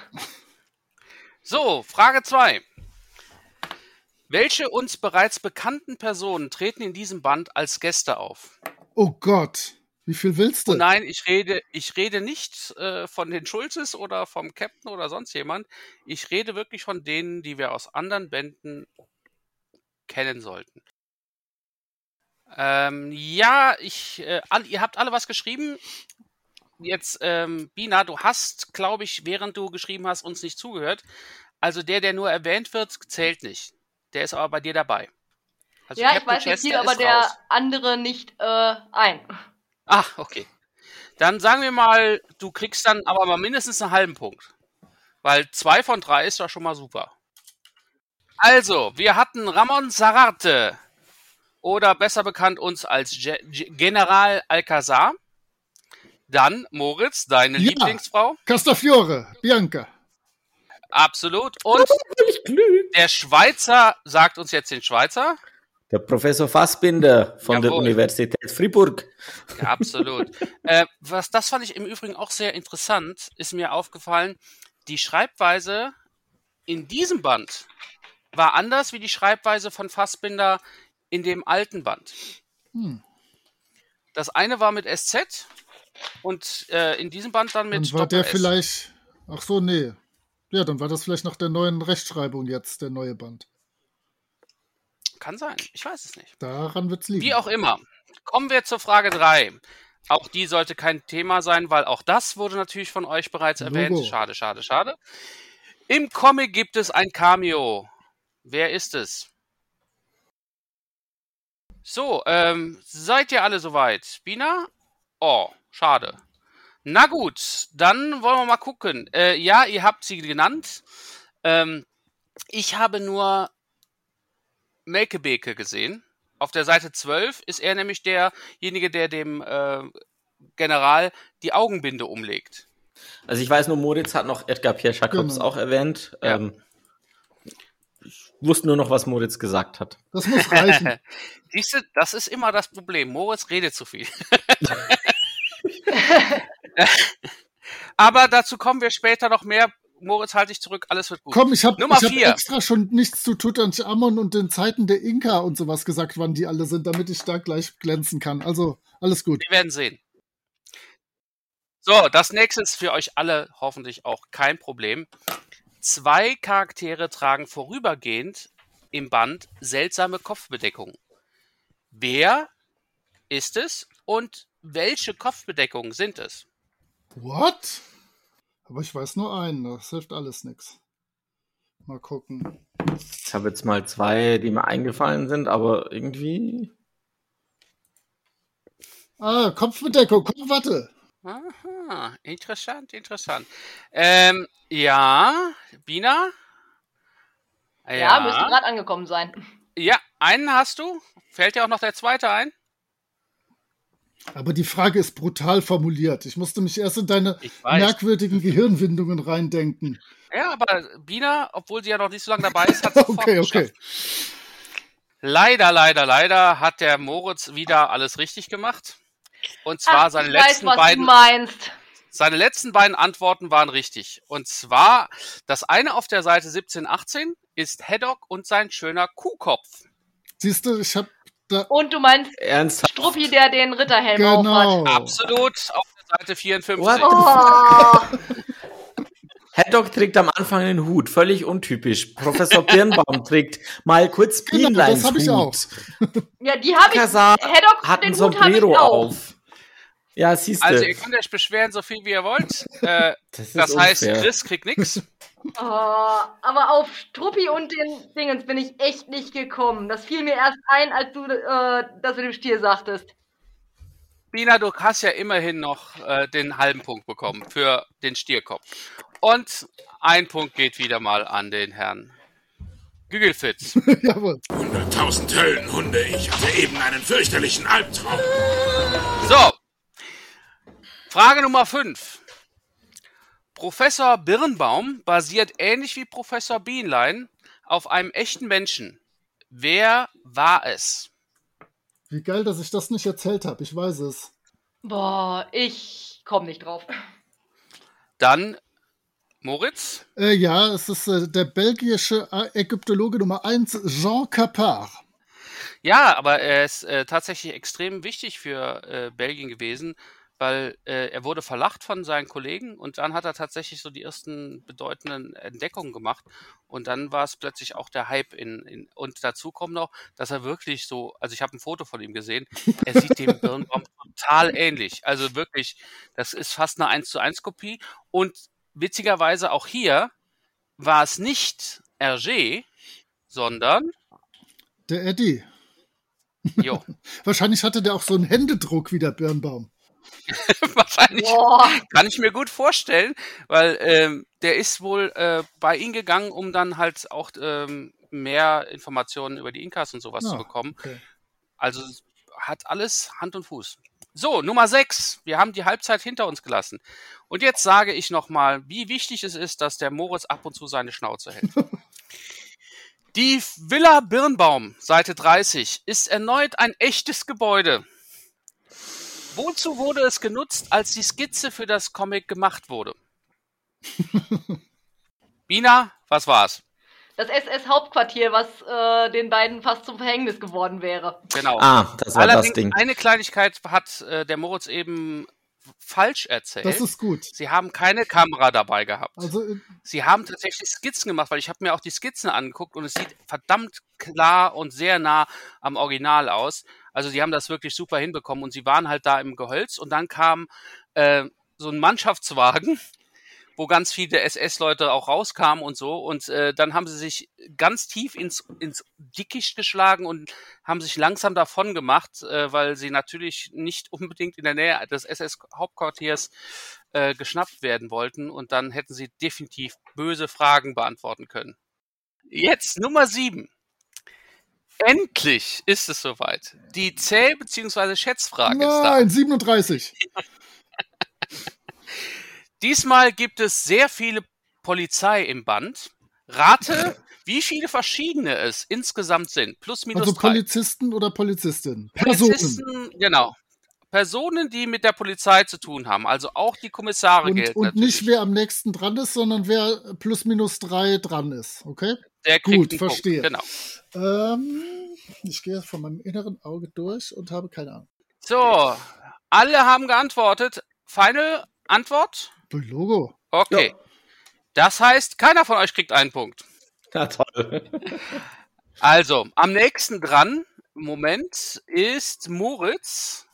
So, Frage 2. Welche uns bereits bekannten Personen treten in diesem Band als Gäste auf? Oh Gott, wie viel willst du? Und nein, ich rede, ich rede nicht äh, von den Schulzes oder vom Captain oder sonst jemand. Ich rede wirklich von denen, die wir aus anderen Bänden kennen sollten. Ähm, ja, ich, äh, all, ihr habt alle was geschrieben. Jetzt, ähm, Bina, du hast, glaube ich, während du geschrieben hast, uns nicht zugehört. Also der, der nur erwähnt wird, zählt nicht. Der ist aber bei dir dabei. Also ja, ich Captain weiß nicht viel, Chester aber ist der raus. andere nicht äh, ein. Ah, okay. Dann sagen wir mal, du kriegst dann aber mal mindestens einen halben Punkt. Weil zwei von drei ist doch schon mal super. Also, wir hatten Ramon Sararte. Oder besser bekannt uns als Ge General Alcazar. Dann Moritz, deine Ja. Lieblingsfrau. Castafiore, Bianca. Absolut. Und der Schweizer sagt uns jetzt den Schweizer. Der Professor Fassbinder von der Jawohl. Universität Fribourg. Ja, absolut. äh, was, das fand ich im Übrigen auch sehr interessant, ist mir aufgefallen, die Schreibweise in diesem Band war anders wie die Schreibweise von Fassbinder in dem alten Band. Hm. Das eine war mit SZ und äh, in diesem Band dann mit Dann war der Doppel-S. vielleicht. Ach so, nee. Ja, dann war das vielleicht nach der neuen Rechtschreibung jetzt, der neue Band. Kann sein, ich weiß es nicht. Daran wird's liegen. Wie auch immer. Kommen wir zur Frage 3. Auch die sollte kein Thema sein, weil auch das wurde natürlich von euch bereits erwähnt. Logo. Schade, schade, schade. Im Comic gibt es ein Cameo. Wer ist es? So, ähm, seid ihr alle soweit? Bina? Oh, schade. Na gut, dann wollen wir mal gucken. Äh, ja, ihr habt sie genannt. Ähm, ich habe nur Melkebeke gesehen. Auf der Seite 12 ist er nämlich derjenige, der dem äh, General die Augenbinde umlegt. Also ich weiß nur, Moritz hat noch Edgar Pierre Jacobs Genau. auch erwähnt. Ja. Ähm, ich wusste nur noch, was Moritz gesagt hat. Das muss reichen. Siehst du, das ist immer das Problem. Moritz redet zu viel. Aber dazu kommen wir später noch mehr. Moritz, halte dich zurück, alles wird gut. Komm, ich habe hab extra schon nichts zu Tutanchamun und den Zeiten der Inka und sowas gesagt, wann die alle sind, damit ich da gleich glänzen kann. Also, alles gut. Wir werden sehen. So, das nächste ist für euch alle hoffentlich auch kein Problem. Zwei Charaktere tragen vorübergehend im Band seltsame Kopfbedeckung. Wer ist es und welche Kopfbedeckungen sind es? What? Aber ich weiß nur einen, das hilft alles nix. Mal gucken. Ich habe jetzt mal zwei, die mir eingefallen sind, aber irgendwie. Ah, Kopfbedeckung, komm, warte. Aha, interessant, interessant. Ähm, ja, Bina? Ja, müsste gerade angekommen sein. Ja, einen hast du. Fällt dir auch noch der zweite ein? Aber die Frage ist brutal formuliert. Ich musste mich erst in deine weiß. merkwürdigen Gehirnwindungen reindenken. Ja, aber Bina, obwohl sie ja noch nicht so lange dabei ist, hat es sofort Okay, okay. geschafft. Leider, leider, leider hat der Moritz wieder alles richtig gemacht. Und zwar Ach, seine ich weiß, letzten was beiden, du meinst. seine letzten beiden Antworten waren richtig. Und zwar das eine auf der Seite 17, 18 ist Haddock und sein schöner Kuhkopf. Siehst du, ich habe da. Und du meinst Ernsthaft? Struppi, der den Ritterhelm Genau. aufhat. Absolut auf der Seite 54. What? Oh, Haddock trägt am Anfang einen Hut, völlig untypisch. Professor Birnbaum trägt mal kurz Genau, das hab ich auch. ja, die habe ich. Haddock, hat ein den Hut habe ich Sombrero auch. auf. Ja, siehst du. Also ihr könnt euch beschweren, so viel wie ihr wollt. Äh, das das heißt. Chris kriegt nix. Oh, aber auf Struppi und den Dingens bin ich echt nicht gekommen. Das fiel mir erst ein, als du äh, das mit dem Stier sagtest. Bina, du hast ja immerhin noch äh, den halben Punkt bekommen für den Stierkopf. Und ein Punkt geht wieder mal an den Herrn Gügelfitz. Jawohl. 100.000 Höllenhunde, ich hatte eben einen fürchterlichen Albtraum. So. Frage Nummer 5. Professor Birnbaum basiert ähnlich wie Professor Bienlein auf einem echten Menschen. Wer war es? Wie geil, dass ich das nicht erzählt habe. Ich weiß es. Boah, ich komme nicht drauf. Dann Moritz. Äh, ja, es ist äh, der belgische Ä- Ägyptologe Nummer 1, Jean Capard. Ja, aber er ist äh, tatsächlich extrem wichtig für äh, Belgien gewesen, weil äh, er wurde verlacht von seinen Kollegen und dann hat er tatsächlich so die ersten bedeutenden Entdeckungen gemacht und dann war es plötzlich auch der Hype in, in und dazu kommt noch, dass er wirklich so, also ich habe ein Foto von ihm gesehen, er sieht dem Birnbaum total ähnlich, also wirklich, das ist fast eine 1 zu 1 Kopie und witzigerweise auch hier war es nicht Hergé, sondern Der Eddie. jo, Wahrscheinlich hatte der auch so einen Händedruck wie der Birnbaum. wahrscheinlich Boah, Kann ich mir gut vorstellen, weil ähm, der ist wohl äh, bei ihm gegangen, um dann halt auch ähm, mehr Informationen über die Inkas und sowas Ah, zu bekommen. okay. Also hat alles Hand und Fuß. So, Nummer 6. Wir haben die Halbzeit hinter uns gelassen. Und jetzt sage ich nochmal, wie wichtig es ist, dass der Moritz ab und zu seine Schnauze hält. Die Villa Birnbaum, Seite 30, ist erneut ein echtes Gebäude. Wozu wurde es genutzt, als die Skizze für das Comic gemacht wurde? Bina, was war's? das SS-Hauptquartier, was äh, den beiden fast zum Verhängnis geworden wäre. Genau. Ah, das war Allerdings das Ding. eine Kleinigkeit hat äh, der Moritz eben falsch erzählt. Das ist gut. Sie haben keine Kamera dabei gehabt. Also, äh, Sie haben tatsächlich Skizzen gemacht, weil ich habe mir auch die Skizzen angeguckt und es sieht verdammt klar und sehr nah am Original aus. Also sie haben das wirklich super hinbekommen und sie waren halt da im Gehölz und dann kam äh, so ein Mannschaftswagen, wo ganz viele SS-Leute auch rauskamen und so und äh, dann haben sie sich ganz tief ins, ins Dickicht geschlagen und haben sich langsam davon gemacht, äh, weil sie natürlich nicht unbedingt in der Nähe des SS-Hauptquartiers äh, geschnappt werden wollten und dann hätten sie definitiv böse Fragen beantworten können. Jetzt Nummer sieben. Endlich ist es soweit. Die Zähl- bzw. Schätzfrage ist da. nein, 37. Diesmal gibt es sehr viele Polizei im Band. Rate, wie viele verschiedene es insgesamt sind. Plus, minus Also drei. Polizisten oder Polizistinnen. Personen. Polizisten, genau. Personen, die mit der Polizei zu tun haben. Also auch die Kommissare Und, gelten und natürlich. nicht wer am nächsten dran ist, sondern wer plus minus drei dran ist. Okay? Der kriegt Gut, einen verstehe. Punkt. Genau. Ähm, ich gehe von meinem inneren Auge durch und habe keine Ahnung. So, alle haben geantwortet. Final Antwort? Logo. Okay. Das heißt, keiner von euch kriegt einen Punkt. Ja, toll. Also, am nächsten dran im Moment ist Moritz.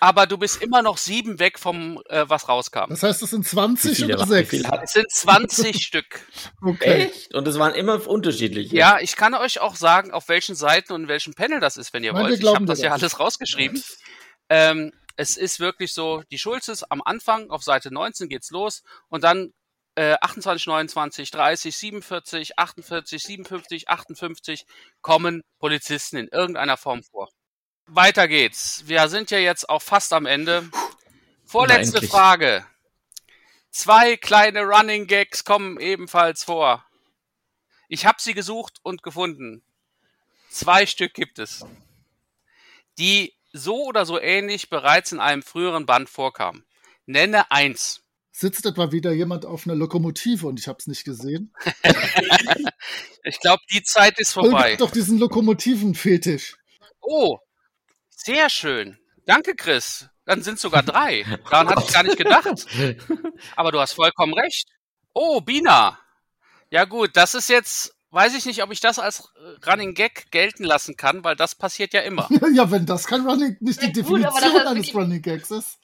Aber du bist immer noch sieben weg vom, äh, was rauskam. Das heißt, es sind Wie 20 viele, oder wie 6. viele hat Es sind 20 Stück. Okay. Echt? Und es waren immer unterschiedliche. Ja, ich kann euch auch sagen, auf welchen Seiten und in welchem Panel das ist, wenn ihr Nein, wollt. Ich habe das ja das. alles rausgeschrieben. Ähm, es ist wirklich so, die Schulzes am Anfang, auf Seite 19 geht's los und dann äh, 28, 29, 30, 47, 48, 57, 58 kommen Polizisten in irgendeiner Form vor. Weiter geht's. Wir sind ja jetzt auch fast am Ende. Vorletzte. Frage. Zwei kleine Running Gags kommen ebenfalls vor. Ich habe sie gesucht und gefunden. Zwei Stück gibt es, die so oder so ähnlich bereits in einem früheren Band vorkamen. Nenne eins. Sitzt etwa wieder jemand auf einer Lokomotive und ich habe es nicht gesehen? Ich glaube, die Zeit ist vorbei. hat doch diesen Lokomotiven-Fetisch. Oh, sehr schön. Danke, Chris. Dann sind sogar drei. Daran hatte ich gar nicht gedacht. Aber du hast vollkommen recht. Oh, Bina. Ja gut, das ist jetzt, weiß ich nicht, ob ich das als äh, Running Gag gelten lassen kann, weil das passiert ja immer. ja, wenn das kein Running, nicht die gut, Definition ist eines Running Gags ist.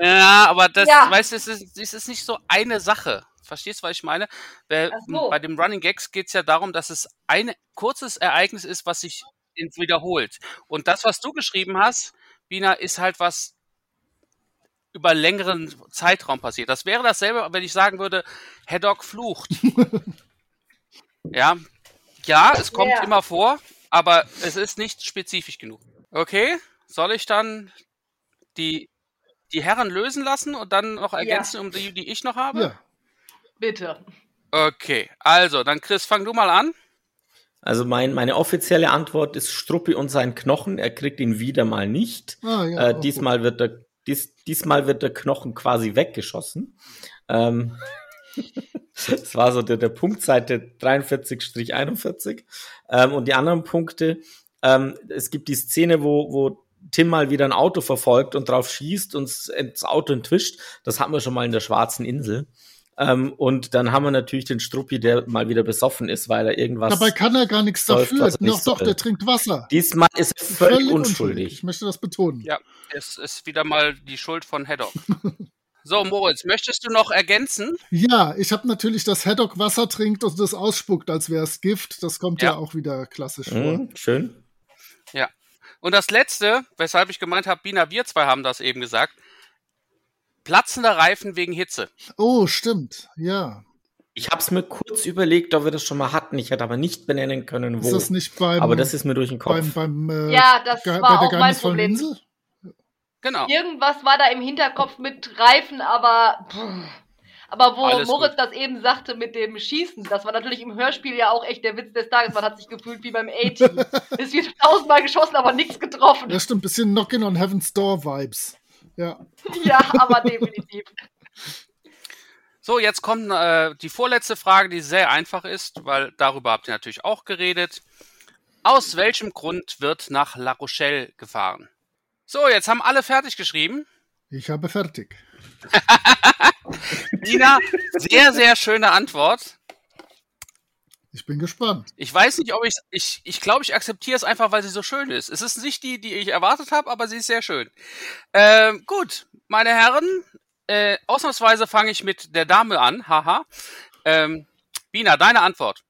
Ja, aber das, Ja. weißt du, es ist, es ist nicht so eine Sache. Verstehst du, was ich meine? Ach so. Bei dem Running Gags geht es ja darum, dass es ein kurzes Ereignis ist, was sich in- wiederholt. Und das, was du geschrieben hast, Bina, ist halt was, über längeren Zeitraum passiert. Das wäre dasselbe, wenn ich sagen würde, Haddock flucht. ja, ja, es kommt Ja. immer vor, aber es ist nicht spezifisch genug. Okay, soll ich dann die, die Herren lösen lassen und dann noch ergänzen um die, die ich noch habe? Ja. Bitte. Okay, also, dann Chris, fang du mal an. Also mein, meine offizielle Antwort ist Struppi und sein Knochen. Er kriegt ihn wieder mal nicht. Ah, ja, äh, auch diesmal, wird der, dies, diesmal wird der Knochen quasi weggeschossen. Ähm, das war so der, der Punkt Seite 43-41. Ähm, und die anderen Punkte, ähm, es gibt die Szene, wo, wo Tim mal wieder ein Auto verfolgt und drauf schießt und s- ins Auto entwischt. Das hatten wir schon mal in der Schwarzen Insel. Ähm, und dann haben wir natürlich den Struppi, der mal wieder besoffen ist, weil er irgendwas. Dabei kann er gar nichts läuft, dafür. er nicht Doch, der trinkt Wasser. Diesmal ist er völlig, unschuldig. Ich möchte das betonen. Ja, es ist wieder mal die Schuld von Haddock. so, Moritz, möchtest du noch ergänzen? Ja, ich habe natürlich, dass Haddock Wasser trinkt und das ausspuckt, als wäre es Gift. Das kommt ja, Ja. auch wieder klassisch vor. Mhm, schön. Ja. Und das letzte, weshalb ich gemeint habe, Bina, wir zwei haben das eben gesagt. Platzender Reifen wegen Hitze. Oh, stimmt. Ja. Ich habe es mir kurz überlegt, ob wir das schon mal hatten. Ich hätte aber nicht benennen können, wo. Ist das nicht beim, aber das ist mir durch den Kopf. beim, beim äh, Ja, das Ge- war bei der auch mein Problem. Insel? Genau. Irgendwas war da im Hinterkopf mit Reifen, aber. pff. Aber wo Alles Moritz das eben sagte mit dem Schießen, das war natürlich im Hörspiel ja auch echt der Witz des Tages. Man hat sich gefühlt wie beim A-Team. es wird tausendmal geschossen, aber nichts getroffen. Ja, stimmt. Bisschen Knockin' on Heaven's Door Vibes. Ja. ja, aber definitiv. So, jetzt kommt äh, die vorletzte Frage, die sehr einfach ist, weil darüber habt ihr natürlich auch geredet. Aus welchem Grund wird nach La Rochelle gefahren? So, jetzt haben alle fertig geschrieben. Ich habe fertig. Nina, sehr, sehr schöne Antwort. Ich bin gespannt. Ich weiß nicht, ob ich ich ich glaube, ich akzeptiere es einfach, weil sie so schön ist. Es ist nicht die, die ich erwartet habe, aber sie ist sehr schön. Ähm, gut, meine Herren, äh, ausnahmsweise fange ich mit der Dame an. Haha. Ähm, Bina, deine Antwort.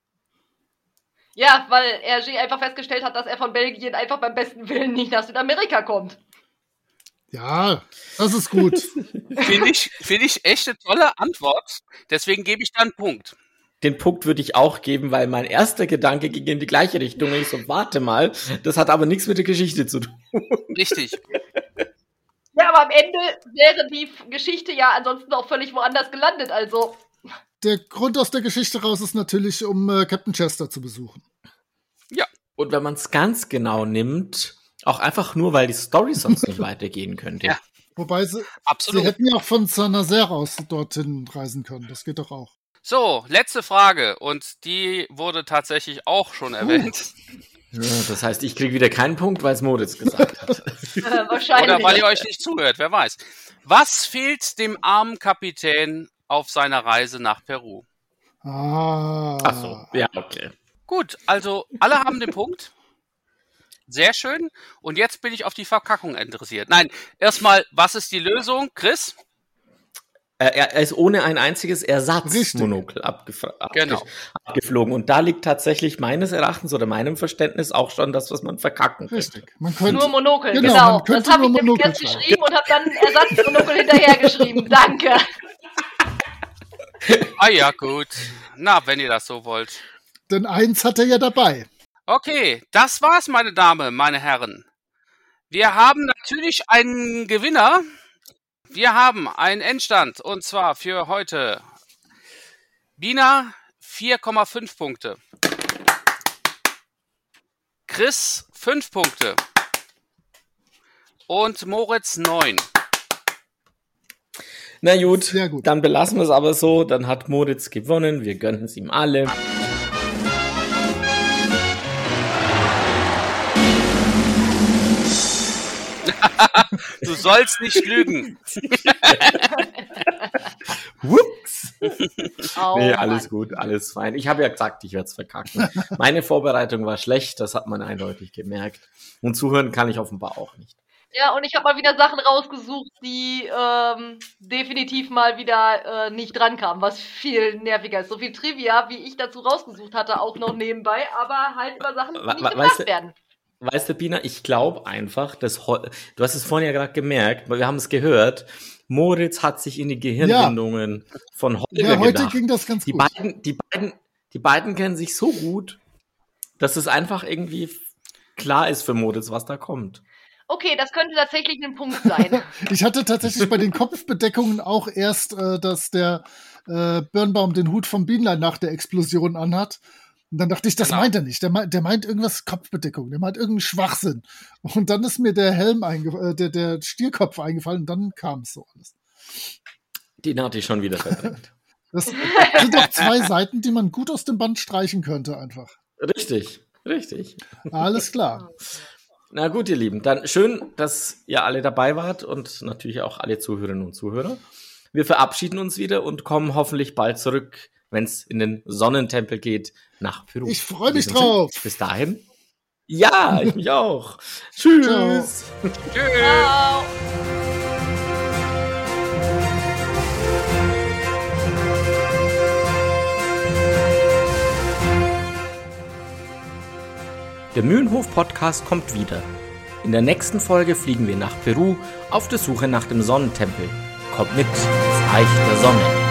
Ja, weil RG einfach festgestellt hat, dass er von Belgien einfach beim besten Willen nicht nach Südamerika kommt. Ja, das ist gut. Finde ich, finde ich echt eine tolle Antwort. Deswegen gebe ich da einen Punkt. Den Punkt würde ich auch geben, weil mein erster Gedanke ging in die gleiche Richtung. Und ich so, warte mal, das hat aber nichts mit der Geschichte zu tun. Richtig. Ja, aber am Ende wäre die Geschichte ja ansonsten auch völlig woanders gelandet. Also, Der Grund aus der Geschichte raus ist natürlich, um äh, Captain Chester zu besuchen. Und wenn man es ganz genau nimmt, auch einfach nur, weil die Story sonst nicht weitergehen könnte. Ja. Wobei sie, Absolut. sie hätten ja auch von Saint-Nazaire aus dorthin reisen können. Das geht doch auch. So, letzte Frage. Und die wurde tatsächlich auch schon erwähnt. Ja, das heißt, ich kriege wieder keinen Punkt, weil es Moritz gesagt hat. äh, wahrscheinlich. Oder weil ihr euch nicht zuhört, wer weiß. Was fehlt dem armen Kapitän auf seiner Reise nach Peru? Ah. Ach so, ja, okay. Gut, also alle haben den Punkt. Sehr schön. Und jetzt bin ich auf die Verkackung interessiert. Nein, erstmal, was ist die Lösung? Chris? Er, er ist ohne ein einziges. Ersatzmonokel abgef Genau. abge abgeflogen. Und da liegt tatsächlich meines Erachtens oder meinem Verständnis auch schon das, was man verkacken könnte. Richtig. Man könnte, Nur Monokel, Genau, genau. man könnte Das habe ich nämlich Monokel jetzt geschrieben und habe dann Ersatzmonokel hinterhergeschrieben. Danke. Ah ja, gut. Na, wenn ihr das so wollt. denn eins hat er ja dabei. Okay, das war's, meine Damen, meine Herren. Wir haben natürlich einen Gewinner. Wir haben einen Endstand und zwar für heute Bina 4,5 Punkte. Chris 5 Punkte. Und Moritz 9. Na gut, Sehr gut. dann belassen wir es aber so. Dann hat Moritz gewonnen. Wir gönnen es ihm alle. Du sollst nicht lügen. Whoops. Oh, nee, Mann. alles gut, alles fein. Ich habe ja gesagt, ich werde es verkacken. Meine Vorbereitung war schlecht, das hat man eindeutig gemerkt. Und zuhören kann ich offenbar auch nicht. Ja, und ich habe mal wieder Sachen rausgesucht, die ähm, definitiv mal wieder äh, nicht drankamen, was viel nerviger ist. So viel Trivia, wie ich dazu rausgesucht hatte, auch noch nebenbei, aber halt über Sachen, die nicht gebracht weißt du- werden. Weißt du, Bina, ich glaube einfach, dass du hast es vorhin ja gerade gemerkt, weil wir haben es gehört, Moritz hat sich in die Gehirnwindungen von Holger Ja, heute gedacht. ging das ganz die gut. beiden, die beiden, die beiden kennen sich so gut, dass es einfach irgendwie klar ist für Moritz, was da kommt. Okay, das könnte tatsächlich ein Punkt sein. Ich hatte tatsächlich bei den Kopfbedeckungen auch erst, äh, dass der äh, Birnbaum den Hut vom Bienlein nach der Explosion anhat. Und dann dachte ich, das Genau. meint er nicht. Der meint, der meint irgendwas Kopfbedeckung, der meint irgendeinen Schwachsinn. Und dann ist mir der Helm eingefallen, äh, der, der Stierkopf eingefallen und dann kam es so alles. Den hatte ich schon wieder verdrängt. Das sind doch zwei Seiten, die man gut aus dem Band streichen könnte, einfach. richtig, richtig. Alles klar. Na gut, ihr Lieben, dann schön, dass ihr alle dabei wart und natürlich auch alle Zuhörerinnen und Zuhörer. Wir verabschieden uns wieder und kommen hoffentlich bald zurück, wenn es in den Sonnentempel geht, nach Peru. Ich freu In mich drauf. Bis dahin. Ja, ich mich auch. Tschüss. Ciao. Ciao. Der Mühlenhof Podcast kommt wieder. In der nächsten Folge fliegen wir nach Peru auf der Suche nach dem Sonnentempel. Kommt mit ins Reich der Sonne.